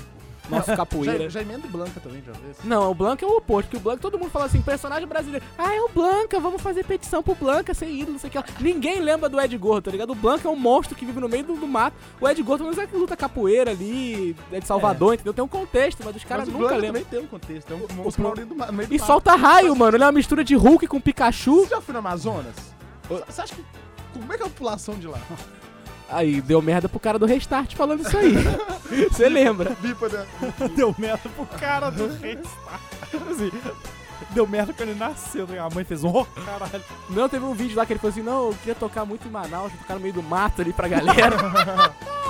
nosso capoeira. Já, já emenda o Blanca também, já vê. Não, o Blanca é o oposto, porque o Blanca, todo mundo fala assim, personagem brasileiro. Ah, é o Blanca, vamos fazer petição pro Blanca ser ídolo, não sei o que. Ninguém lembra do Ed Gordo, tá ligado? O Blanca é um monstro que vive no meio do, do mato. O Ed Gordo, menos é que luta capoeira ali, é de Salvador, entendeu? Tem um contexto, mas os caras Mas o nunca Blanca lembram. também tem um contexto, é um O- monstro o- do ma- meio do E mato. solta raio, mano. Ele é uma mistura de Hulk com Pikachu. Você já foi no Amazonas? Você acha que... Como é que é a população de lá? (laughs) Aí deu merda pro cara do Restart falando isso aí. (laughs) Você lembra? Bipa, né? (laughs) Deu merda pro cara do Restart. Assim, deu merda quando ele nasceu. né? A mãe fez um oh, caralho. Não, teve um vídeo lá que ele falou assim: não, eu queria tocar muito em Manaus, tocar no meio do mato ali pra galera. (laughs)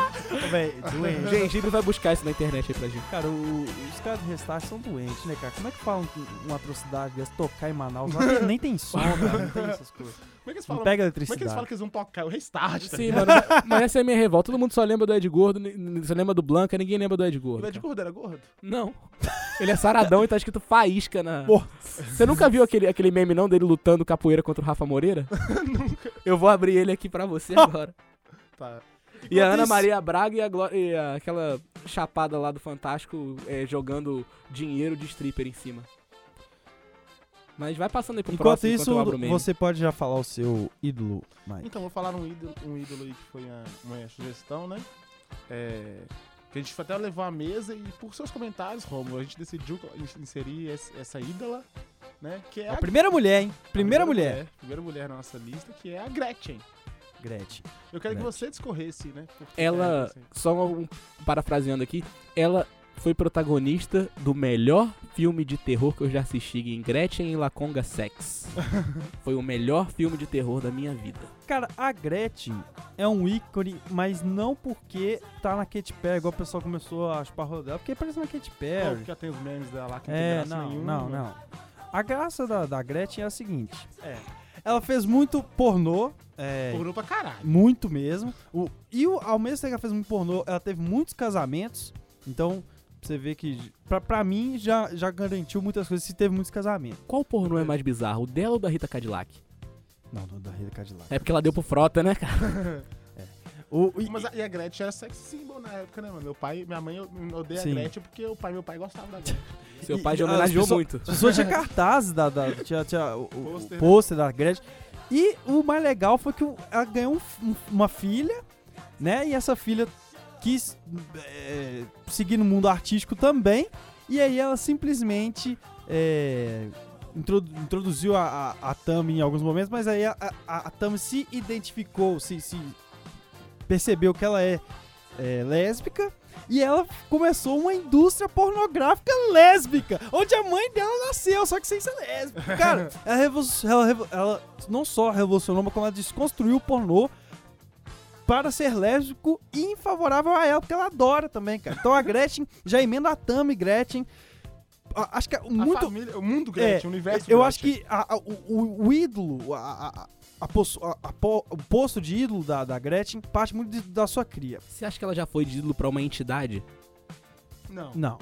Véi, doente. Gengibre vai buscar isso na internet aí pra gente. Cara, o- os caras do Restart são doentes, né, cara? Como é que falam que uma atrocidade dessa tocar em Manaus? Lá nem tem som, cara. Não tem essas coisas. Como é que eles Não falam? pega Como é que eles falam que eles vão tocar? O restart, tá Sim, ligado? mano, mas essa é a minha revolta. Todo mundo só lembra do Ed Gordo, ni- ni- só lembra do Blanca, ninguém lembra do Ed Gordo. O Ed. Gordo era gordo? Não. Ele é saradão e tá escrito faísca na. Porra. Você nunca viu aquele, aquele meme não dele lutando capoeira contra o Rafa Moreira? (laughs) nunca. Eu vou abrir ele aqui pra você agora. Tá. E a Ana Maria Braga e, a e a- aquela chapada lá do Fantástico é, jogando dinheiro de stripper em cima. Mas vai passando aí pro Enquanto próximo isso, enquanto eu abro o meme. você pode já falar o seu ídolo, Mike. Então, vou falar um ídolo, um ídolo aí que foi a- uma sugestão, né? É, que a gente até levou à mesa e por seus comentários, Romulo, a gente decidiu in- inserir essa ídola, né? Que é A primeira mulher, hein? Primeira mulher. Primeira mulher na nossa lista, que é a Gretchen. Gretchen. Eu quero que Gretchen. você discorresse, né? que Ela, é, assim. só um, parafraseando aqui, ela foi protagonista do melhor filme de terror que eu já assisti em Gretchen e Laconga Sex. (laughs) foi o melhor filme de terror da minha vida. Cara, a Gretchen é um ícone, mas não porque tá na Katy Perry, igual o pessoal começou a chupar roda dela, porque parece na Katy Não, Perry. porque tem os memes dela lá que não É, tem graça não, nenhuma. não, não. A graça da, da Gretchen é a seguinte. É. Ela fez muito pornô. É, Pornô pra caralho. muito mesmo. O, e o- ao mesmo tempo que ela fez muito pornô, ela teve muitos casamentos. Então, você vê que, pra, pra mim, já, já garantiu muitas coisas se teve muitos casamentos. Qual pornô é mais bizarro, o dela ou da Rita Cadillac? Não, do, da Rita Cadillac. É porque ela deu pro Frota, né, cara? (laughs) O, e- Mas a, e a Gretchen era sex symbol na época, né, mano? Meu pai, minha mãe odeia Sim. a Gretchen porque o pai e meu pai gostavam da Gretchen. (laughs) Seu E- pai já as homenageou muito. (laughs) As pessoas tinham cartazes da, da- tinha, tinha o, o Pôster, né? pôster da Gretchen. E o mais legal foi que ela ganhou um um- uma filha, né? E essa filha quis é, seguir no mundo artístico também. E aí ela simplesmente é, introdu- introduziu a, a, a Tami em alguns momentos, mas aí a, a, a Tami se identificou, se, se percebeu que ela é, é lésbica. E ela começou uma indústria pornográfica lésbica, onde a mãe dela nasceu, só que sem ser lésbica. Cara, (laughs) ela, ela ela não só revolucionou, mas como ela desconstruiu o pornô para ser lésbico e infavorável a ela, porque ela adora também, cara. Então a (laughs) Gretchen já emenda a Tami Gretchen. A- Acho que é A muito. família, o mundo Gretchen, o universo Eu Gretchen. acho que a- a- o- o ídolo, a, a- pos- a- a po- o posto de ídolo da, da Gretchen parte muito de- da sua cria. Você acha que ela já foi de ídolo pra uma entidade? Não. Não.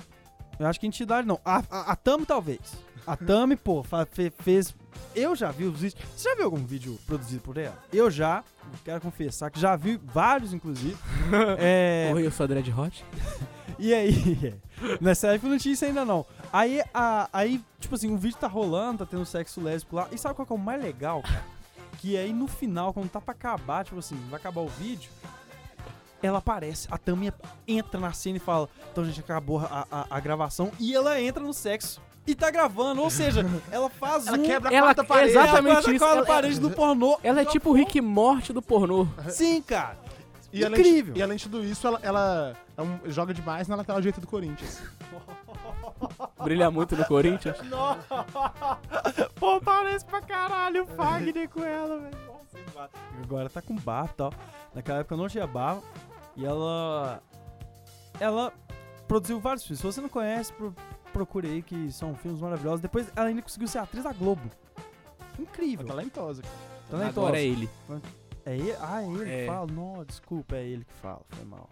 Eu acho que entidade não. A, a, a Tami talvez. A Tami, pô, fe- fez. Eu já vi os vídeos. Você já viu algum vídeo produzido por ela? Eu já. Quero confessar que já vi vários, inclusive. (laughs) é, Oi, eu sou a Dread Hot. (laughs) e aí, nessa época não tinha isso ainda não. Aí, a, aí, tipo assim, o vídeo tá rolando, tá tendo sexo lésbico lá. E sabe qual que é o mais legal, cara? Que aí no final, quando tá pra acabar, tipo assim, vai acabar o vídeo, ela aparece, a Tami entra na cena e fala: Então, gente, acabou a, a, a gravação. E ela entra no sexo. E tá gravando, ou seja, (laughs) ela faz Ela um. quebra a Ela- parede. exatamente ela quebra a isso. Ela- parede do pornô. Ela é tipo o Rick Morte do pornô. Sim, cara. E além, Incrível. de, e além de tudo isso, ela, ela é um- joga demais na lateral direita do Corinthians. (laughs) (laughs) Brilha muito no Corinthians. (laughs) Pô, parece pra caralho o Fagner com ela, velho. Nossa, Agora tá com barba e tal. Naquela época não tinha barba. E ela. Ela produziu vários filmes. Se você não conhece, pro- procure aí que são filmes maravilhosos. Depois ela ainda conseguiu ser atriz da Globo. Incrível. Talentosa, cara. Talentosa. Agora é ele. É ele? Ah, é ele É. que fala? Não, desculpa, é ele que fala. Foi mal.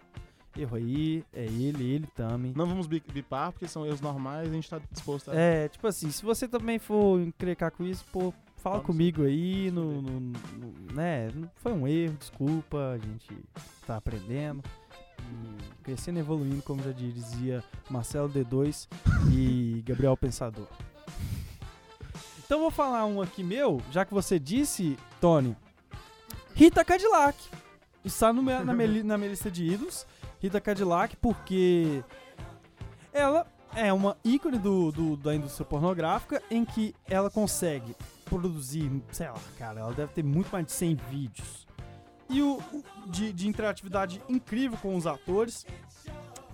Erro aí, é ele, ele também. Não vamos bi- bipar, porque são erros normais, a gente tá disposto a... É, tipo assim, se você também for encrecar com isso, pô, fala Vamos comigo aí, no, no- no- né? Não Foi um erro, desculpa, a gente tá aprendendo. E crescendo e evoluindo, como já dizia Marcelo D2 (laughs) e Gabriel Pensador. Então vou falar um aqui meu, já que você disse, Tony. Rita Cadillac. Está no na, minha, na minha lista de ídolos. Rita Cadillac, porque ela é uma ícone do, do- da indústria pornográfica em que ela consegue produzir, sei lá, cara, ela deve ter muito mais de 100 vídeos. E o de, de interatividade incrível com os atores.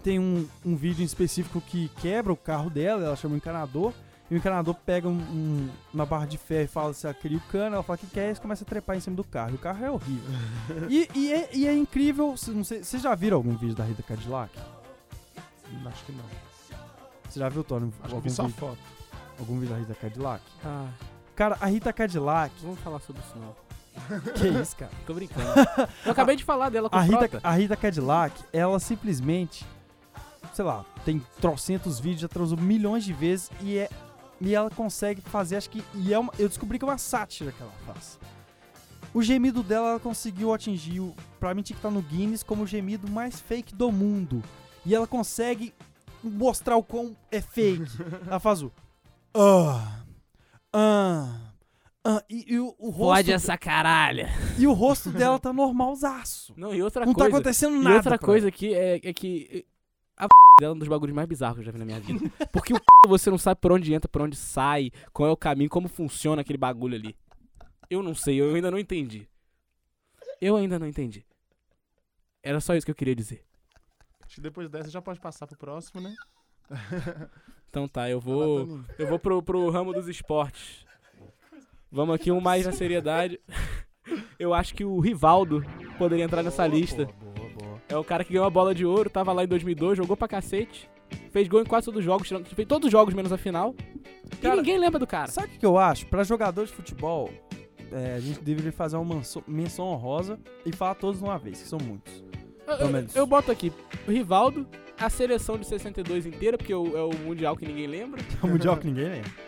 Tem um, um vídeo em específico que quebra o carro dela, ela chama o encanador. E o encanador pega um- um- uma barra de ferro e fala se ela queria o cano, ela fala que quer e começa a trepar em cima do carro. E o carro é horrível. (laughs) e, e é, e é incrível, cê- não sei, vocês já viram algum vídeo da Rita Cadillac? Acho que não. Você já viu, Tony, Acho que algum, vi só vídeo, foto. algum vídeo da Rita Cadillac? Ah, Cara, a Rita Cadillac. vamos falar sobre isso não. (laughs) que isso, cara? Tô brincando. Eu acabei de falar dela com A o Rita, Frota. a Rita Cadillac, ela simplesmente. Sei lá, tem trocentos vídeos, já transou milhões de vezes e é. E ela consegue fazer, acho que. E é uma, eu descobri que é uma sátira que ela faz. O gemido dela ela conseguiu atingir, o, pra mim tinha que estar no Guinness, como o gemido mais fake do mundo. E ela consegue mostrar o quão é fake. (laughs) ela faz o. Ah. Ah, ah, e, e o, o rosto, Pode essa caralha. e o rosto dela tá normalzaço. Não, e outra Não tá coisa. acontecendo e nada. outra pra coisa aqui é, é que a dela é um dos bagulhos mais bizarros que eu já vi na minha vida. (laughs) Porque o você não sabe por onde entra, por onde sai, qual é o caminho, como funciona aquele bagulho ali. Eu não sei, eu ainda não entendi. Eu ainda não entendi. Era só isso que eu queria dizer. Acho que depois dessa já pode passar pro próximo, né? (laughs) Então tá, eu vou. Eu vou pro, pro ramo dos esportes. Vamos aqui um mais na seriedade. (laughs) Eu acho que o Rivaldo poderia entrar nessa lista. Boa, boa. É o cara que ganhou a bola de ouro, tava lá em 2002, jogou pra cacete. Fez gol em quase todos os jogos, tirando- fez todos os jogos menos a final. Cara, e ninguém lembra do cara. Sabe o que eu acho? Pra jogador de futebol, é, a gente deveria fazer uma menção, honrosa e falar todos de uma vez, que são muitos. Eu, eu- eu boto aqui Rivaldo, a seleção de 62 inteira, porque é o, é o Mundial que ninguém lembra. (laughs) É o Mundial que ninguém lembra. (laughs)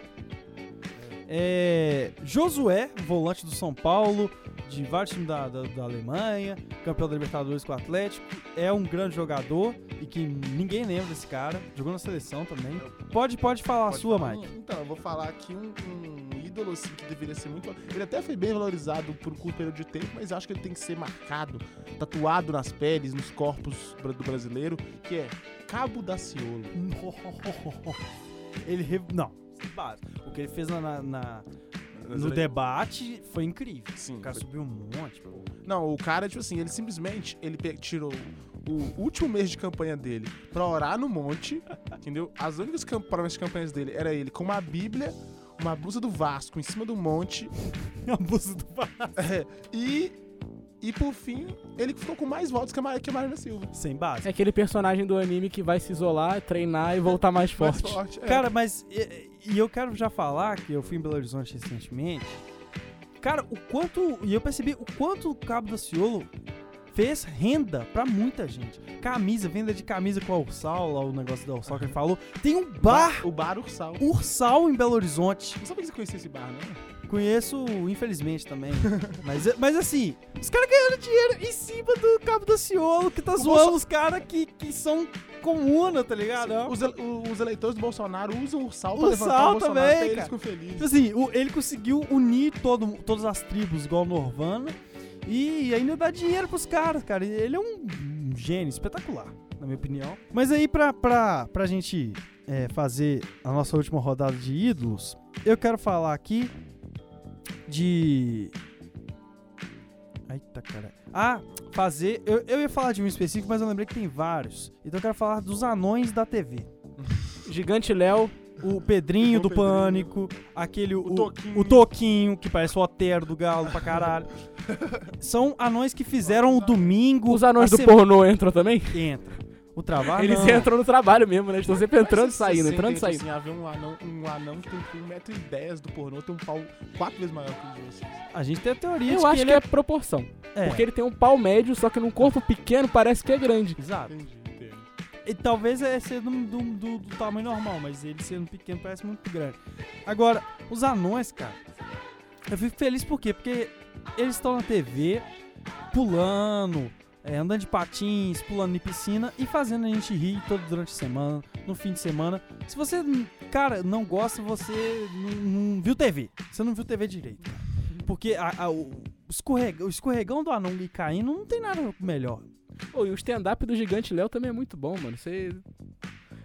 É, Josué, volante do São Paulo, de vários times da, da, da Alemanha, campeão da Libertadores com o Atlético, é um grande jogador e que ninguém lembra desse cara, jogou na seleção também. Pode, pode falar a Pode sua, falar Mike. então, eu vou falar aqui um, um ídolo assim, que deveria ser muito. Ele até foi bem valorizado por um curto período de tempo, mas acho que ele tem que ser marcado, tatuado nas peles, nos corpos do brasileiro, que é Cabo da Ciolo. (laughs) Ele. Não. O que ele fez na, na- no debate foi incrível. Sim, O cara foi- subiu um monte, pô. Não, o cara, tipo assim, ele simplesmente ele tirou o último mês de campanha dele pra orar no monte, (laughs) entendeu? As únicas promessas de campanhas dele era ele com uma bíblia, uma blusa do Vasco em cima do monte (laughs) Abuso do é, e, e por fim, ele ficou com mais votos que a, Mar que a Marina Silva. Sem base. É aquele personagem do anime que vai se isolar, treinar e voltar mais (laughs) Mais forte. forte. é. Cara, mas. E, e eu quero já falar que eu fui em Belo Horizonte recentemente. Cara, o quanto. E eu percebi o quanto o Cabo da Ciolo fez renda pra muita gente. Camisa, venda de camisa com a Ursal, lá o negócio da Ursal que ele falou. Tem um bar o Bar Ursal. Ursal em Belo Horizonte. Não sabia que você conhecia esse bar, né? Conheço, infelizmente, também. (laughs) mas, mas assim, os caras ganhando dinheiro em cima do Cabo da Ciolo, que tá O zoando Bolso- os caras que, que são comuna, tá ligado? Os, o- os eleitores do Bolsonaro usam o Ursal pra Ursal levantar o Bolsonaro também, pra eles cara. ficam felizes. Tipo assim, o- ele conseguiu unir todo, todas as tribos igual o Norvana e ainda dá dinheiro pros caras, cara. Ele é um, um gênio espetacular, na minha opinião. Mas aí, pra, pra, pra gente é, fazer a nossa última rodada de ídolos, eu quero falar aqui de. Eita, cara. Ah, fazer. Eu, eu ia falar de um específico, mas eu lembrei que tem vários. Então eu quero falar dos anões da TV. (laughs) Gigante Léo, O Pedrinho O do Pedrinho. Pânico, aquele o, Toquinho. o Toquinho, que parece o Otero do Galo pra caralho. (laughs) São anões que fizeram o domingo. os anões do sema- pornô entram também? Entra. O trabalho. Eles entram no trabalho mesmo, né? Estão sempre entrando e saindo, entrando e saindo. Assim, haver um anão, um anão que tem 1,10m do pornô, tem um pau quatro vezes maior que o de vocês. A gente tem a teoria de Eu que acho ele que é proporção. é. Porque ele tem um pau médio, só que num corpo pequeno parece que é grande. Exato. Entendi. E talvez é ser do, do, do- do tamanho normal, mas ele sendo pequeno parece muito grande. Agora, os anões, cara, eu fico feliz por quê? Porque eles estão na TV, pulando, é, andando de patins, pulando em piscina e fazendo a gente rir todo durante a semana, no fim de semana. Se você, cara, não gosta, você não, não viu TV. Você não viu TV direito. Porque a- a- o, o escorregão do anão e caindo não tem nada melhor. Pô, e o stand-up do Gigante Léo também é muito bom, mano. Você.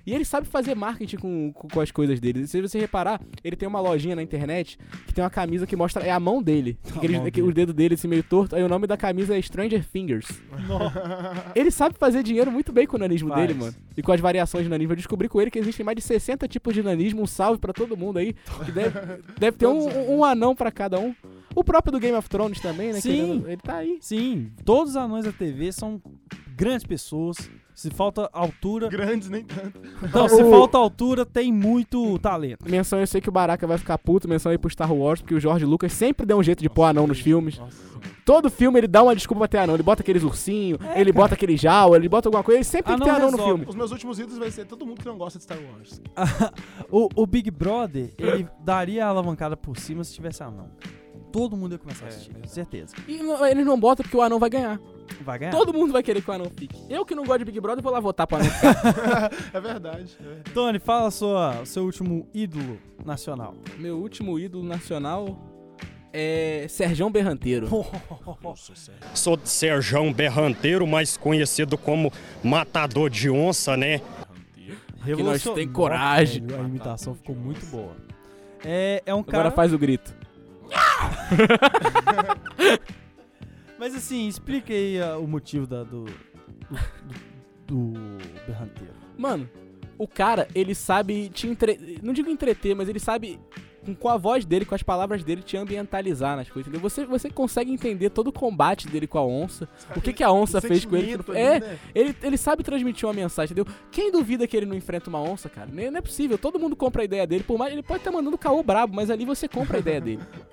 E ele sabe fazer marketing com, com, com as coisas dele. Se você reparar, ele tem uma lojinha na internet que tem uma camisa que mostra. É a mão dele. (laughs) Aquele- mão aquele- dele. o dedo dele assim meio torto. Aí o nome da camisa é Stranger Fingers. (laughs) Ele sabe fazer dinheiro muito bem com o nanismo Faz. dele, mano. E com as variações de nanismo. Eu descobri com ele que existem mais de 60 tipos de nanismo. Um salve pra todo mundo aí. Que deve, (laughs) deve ter um, um anão pra cada um. O próprio do Game of Thrones também, né? Sim. querendo- Ele tá aí. Sim, todos os anões da TV são grandes pessoas. Se falta altura. Grandes, nem tanto. Não, se (laughs) falta altura, tem muito talento. Menção, eu sei que o Baraka vai ficar puto. Menção aí pro Star Wars, porque o George Lucas sempre deu um jeito de pôr anão nos filmes. Nossa. Todo filme ele dá uma desculpa pra ter anão. Ele bota aqueles ursinhos, ele bota aquele jaula, ele bota alguma coisa. Ele sempre tem que ter Anão anão no resolve. filme. Os meus últimos ídolos vai ser todo mundo que não gosta de Star Wars. (laughs) O, o Big Brother, ele daria a alavancada por cima se tivesse anão. Todo mundo ia começar a assistir, certeza. E eles não botam porque o anão vai ganhar. Vai ganhar. Todo mundo vai querer que o anão fique. Eu que não gosto de Big Brother, vou lá votar pra anão ficar. (laughs) É verdade. é verdade. Tony, fala sua, o seu último ídolo nacional. Meu último ídolo nacional é Serjão Berranteiro. (laughs) Sou Serjão Berranteiro, mais conhecido como Matador de Onça, né? Que nós tem Nossa, coragem. velho, A imitação ficou muito boa. É, é um Agora cara. faz o grito. (laughs) Mas assim, explica aí ah, o motivo da, do, do, do, do berranteiro. Mano, o cara, ele sabe te entre... Não digo entreter, mas ele sabe, com- com a voz dele, com as palavras dele, te ambientalizar nas coisas, entendeu? Você, você consegue entender todo o combate dele com a onça. O que, que a onça fez com ele. sentimento É, ali, né? ele, ele sabe transmitir uma mensagem, entendeu? Quem duvida que ele não enfrenta uma onça, cara? Nem- Não é possível. Todo mundo compra a ideia dele. Por mais ele pode estar mandando caô brabo, mas ali você compra a ideia dele. (laughs)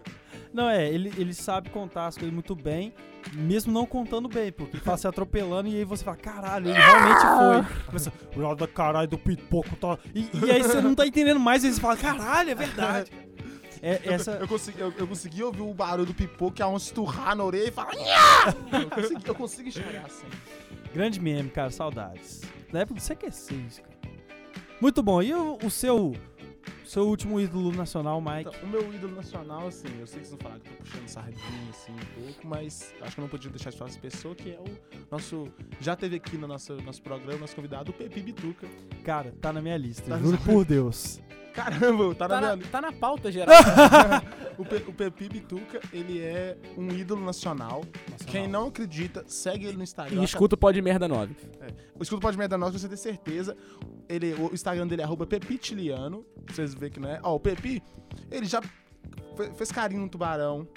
Não, é, ele, ele sabe contar as coisas muito bem, mesmo não contando bem, porque ele fala se atropelando e aí você fala, caralho, ele realmente foi. Começa, o da caralho do pipoco tá. E, e aí você não tá entendendo mais, aí você fala, caralho, é verdade. É, essa. Eu consegui, eu, eu consegui ouvir o barulho do pipoco que a onça esturrar na orelha e falar. Eu consegui, eu consigo enxergar assim. Grande meme, cara, saudades. Da época do CQC, cara. Muito bom. E o, o seu. Seu último ídolo nacional, Mike? Então, o meu ídolo nacional, assim, eu sei que vocês vão falar que eu tô puxando sardinha, assim, um pouco, mas acho que eu não podia deixar de falar essa pessoa, que é o nosso. Já teve aqui no nosso, nosso programa, nosso convidado, o Pepe Bituca. Cara, tá na minha lista, Tá juro por Deus. Caramba, tá, Tá na na, minha tá na pauta geral. (laughs) O, Pe o Pepe Bituca, ele é um ídolo nacional. Quem não acredita, segue ele no Instagram. e escuta o Pode Merda 9. O Escudo Pode Merda Nós, pra você ter certeza. Ele, o Instagram dele é arroba pepitiliano. Pra vocês verem que não é. Ó, o Pepi, ele já fe- fez carinho no tubarão.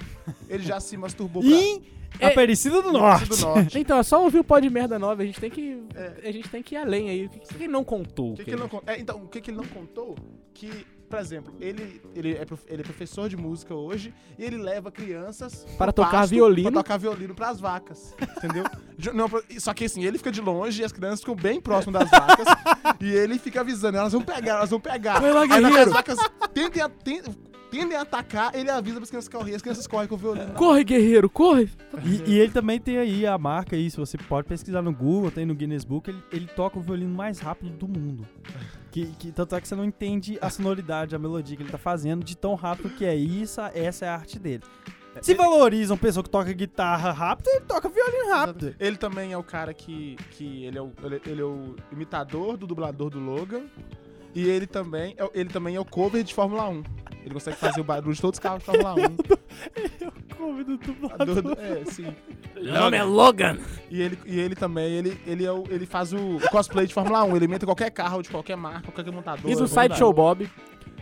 Ele já se masturbou E É- Aparecida do Norte. do norte. (laughs) Então, é só ouvir o Pode Merda 9. A gente tem que. É. A gente tem que ir além aí. O que, que ele não contou? O que, que ele não con- é, então, o que, que ele não contou? Que, por exemplo, ele, ele, é, prof- ele é professor de música hoje e ele leva crianças Para tocar pasto violino. Pra tocar violino pras vacas. Entendeu? (laughs) Não, só que assim, ele fica de longe e as crianças ficam bem próximas das vacas (laughs) e ele fica avisando, elas vão pegar, elas vão pegar. Vai lá, Aí as vacas tentem, a- ten- tendem a atacar, ele avisa pras crianças correr, as crianças correm com o violino. Corre, guerreiro, corre! E, e ele também tem aí a marca aí, se você pode pesquisar no Google, tem no Guinness Book, ele, ele toca o violino mais rápido do mundo. Que, que, tanto é que você não entende a sonoridade, a melodia que ele tá fazendo, de tão rápido que é isso, essa é a arte dele. Se valorizam pessoa que toca guitarra rápido, ele toca violino rápido. Ele também é o cara que, que ele, é o, ele, ele é o imitador do dublador do Logan. E ele também, é, o- ele também é o cover de Fórmula 1. Ele consegue fazer o barulho de todos os carros de Fórmula 1. Como do Dublador do- é, sim. Nome é Logan! E ele, e ele também, ele, ele, é o, ele faz o cosplay de Fórmula 1. Ele imita qualquer carro de qualquer marca, qualquer montador. E do Sideshow Bob.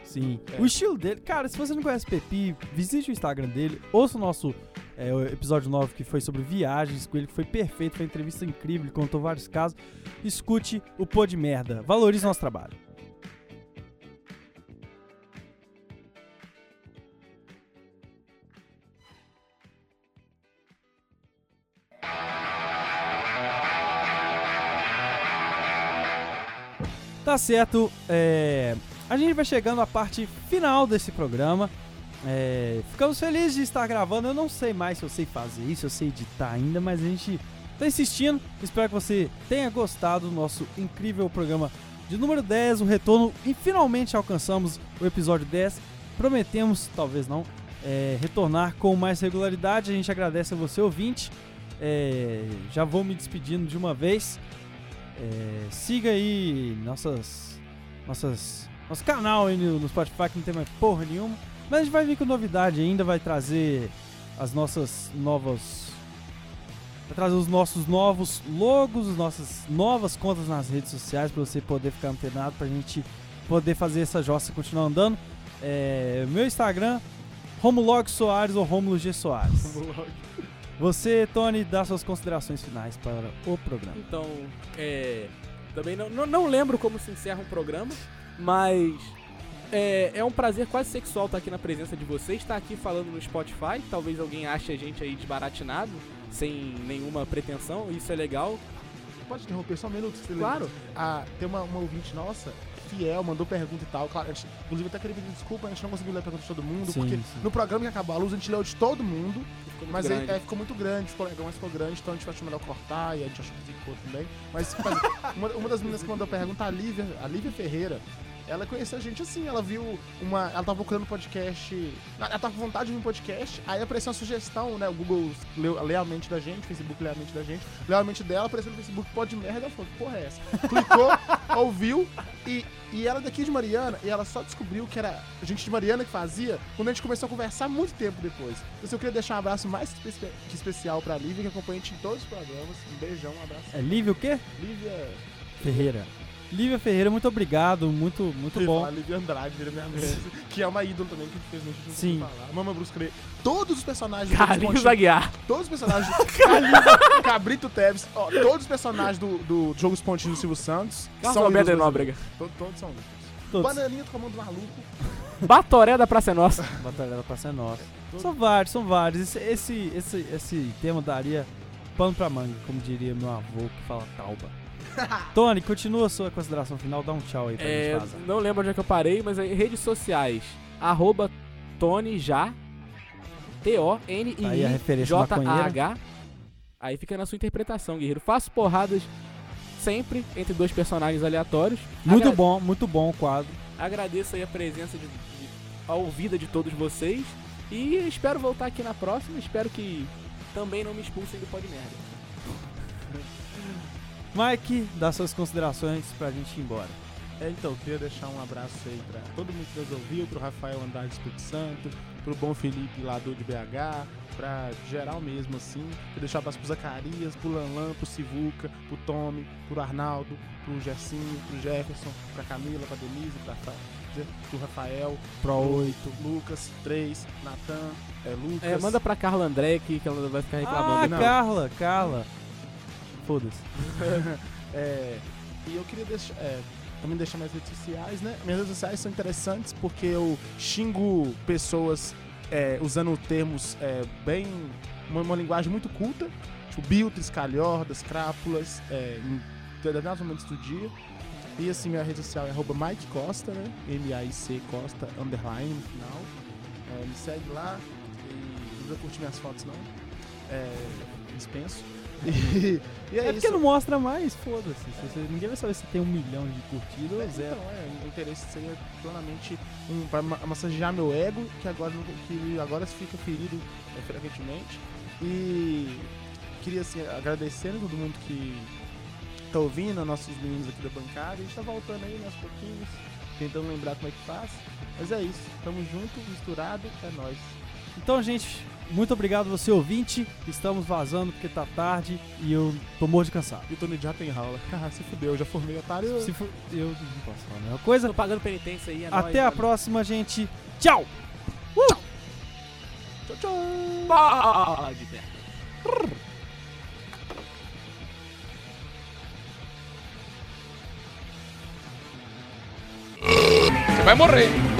Sim. É. O estilo dele, cara, se você não conhece o Pepi, visite o Instagram dele, ouça o nosso é, o episódio 9 que foi sobre viagens com ele, que foi perfeito, foi uma entrevista incrível, ele contou vários casos. Escute o Pô de Merda, valorize nosso trabalho. Tá certo, é, a gente vai chegando à parte final desse programa. É, ficamos felizes de estar gravando. Eu não sei mais se eu sei fazer isso, eu sei editar ainda, mas a gente tá insistindo. Espero que você tenha gostado do nosso incrível programa de número 10, o retorno. E finalmente alcançamos o episódio 10. Prometemos, talvez não, é, retornar com mais regularidade. A gente agradece a você, ouvinte. É, já vou me despedindo de uma vez. É, siga aí nossas, nossas, nosso canal aí no, Spotify que não tem mais porra nenhuma. Mas a gente vai vir com novidade ainda, vai trazer as nossas novas. Vai trazer os nossos novos logos, as nossas novas contas nas redes sociais para você poder ficar antenado, pra gente poder fazer essa jossa continuar andando. É, meu Instagram, Romulog Soares ou Romulo G Soares. Você, Tony, dá suas considerações finais para o programa. Então, é. Também não, não, não lembro como se encerra um programa, mas. É, é um prazer quase sexual estar aqui na presença de vocês, estar aqui falando no Spotify. Talvez alguém ache a gente aí desbaratinado, sem nenhuma pretensão, isso é legal. Pode interromper só um minuto? Claro. Ah, tem uma, uma ouvinte nossa fiel, mandou pergunta e tal. Claro, gente, inclusive, até queria pedir desculpa, a gente não conseguiu ler a pergunta de todo mundo, Sim, porque sim. no programa que acabou a luz, a gente leu de todo mundo, mas aí, é, ficou muito grande, ficou legal, mas ficou grande, então a gente achou melhor cortar e a gente achou que ficou também. Mas, (laughs) uma, uma das meninas que mandou pergunta, a Lívia, a Lívia Ferreira, ela conheceu a gente assim, ela viu uma. Ela tava procurando podcast. Ela tava com vontade de um podcast, aí apareceu uma sugestão, né? O Google leu, lê a mente da gente, o Facebook lê a mente da gente, leu a mente dela, apareceu no Facebook pode merda, ela falou, que porra é essa? Clicou, (laughs) ouviu, e, e ela daqui de Mariana, e ela só descobriu que era gente de Mariana que fazia quando a gente começou a conversar muito tempo depois. Então eu queria deixar um abraço mais que especial pra Lívia, que acompanha a gente em todos os programas. Um beijão, um abraço. É Lívia o quê? Lívia. Ferreira. Lívia Ferreira, muito obrigado, muito, muito bom. falar Lívia Andrade, vira minha mesa, que é uma ídolo também, que infelizmente a gente Sim. falar. Mama Bruce Crê. Todos os personagens do Carlinhos Aguiar. Todos os personagens. (laughs) Carlinhos, Cabrito Teves, ó, todos os personagens do, do Jogo Espontino do Silvio Santos. Carlos são Alberto Nóbrega. Todos, todos são. Todos. Bananinha do Comando Maluco. Batoré da Praça é Nossa. (laughs) Batalha da Praça é Nossa. São vários, são vários. Esse, esse, esse, esse tema daria pano pra manga, como diria meu avô que fala tauba. (laughs) Tony, continua a sua consideração final, dá um tchau aí pra É, gente vazar. não lembro onde é que eu parei, mas aí, redes sociais. Arroba Tony Já. T-O-N-I-I. Aí a referência J-A-H. Aí fica na sua interpretação, guerreiro. Faço porradas sempre entre dois personagens aleatórios. Muito Agra- bom, muito bom o quadro. Agradeço aí a presença de, de a ouvida de todos vocês. E espero voltar aqui na próxima. Espero que também não me expulsem do Pod Merda. Mike, dá suas considerações pra gente ir embora. É, então, queria deixar um abraço aí pra todo mundo que nos ouviu, pro Rafael Andrade do Espírito Santo, pro Bom Felipe lá do de BH, pra geral mesmo, assim. Queria deixar um abraço pro Zacarias, pro Lanlan, pro Sivuca, pro Tommy, pro Arnaldo, pro Gersinho, pro Jefferson, pra Camila, pra Denise, pra pro Rafael, Pro 8. Lucas, 3, Natan, é, Lucas. É, manda pra Carla André aqui que ela vai ficar Ah, reclamando. não. Carla, Carla. Foda-se. (laughs) É, e eu queria deixar, é, também deixar minhas redes sociais, né? Minhas redes sociais são interessantes porque eu xingo pessoas é, usando termos é, bem. Uma, uma linguagem muito culta, tipo biltres, calhordas, crápulas, é, em determinados momentos do dia. E assim, minha rede social é arroba Mike Costa, né? M-A-I-C Costa, underline no final. É, me segue lá e não curtir minhas fotos não. É, dispenso. E, e é, É, porque não mostra mais, foda-se. Ninguém vai saber se tem um milhão de curtidas ou zero. Então, é, o interesse seria plenamente um, pra ma- massagear meu ego, que agora, que agora fica ferido é, frequentemente. E queria assim, agradecer a todo mundo que tá ouvindo, nossos meninos aqui da bancada. A gente tá voltando aí, né, aos pouquinhos, tentando lembrar como é que faz. Mas é isso, tamo junto, misturado, é nóis. Então, gente, muito obrigado você ouvinte. Estamos vazando porque tá tarde e eu tô morto de cansado. E o Tony já tem aula. (laughs) Ah, se fudeu, já formei otário. Se for, eu não posso falar a mesma coisa. Tô pagando penitência aí, é Até nóis, a valeu. próxima, gente. Tchau! Tchau, tchau. Pode, merda. Você vai morrer.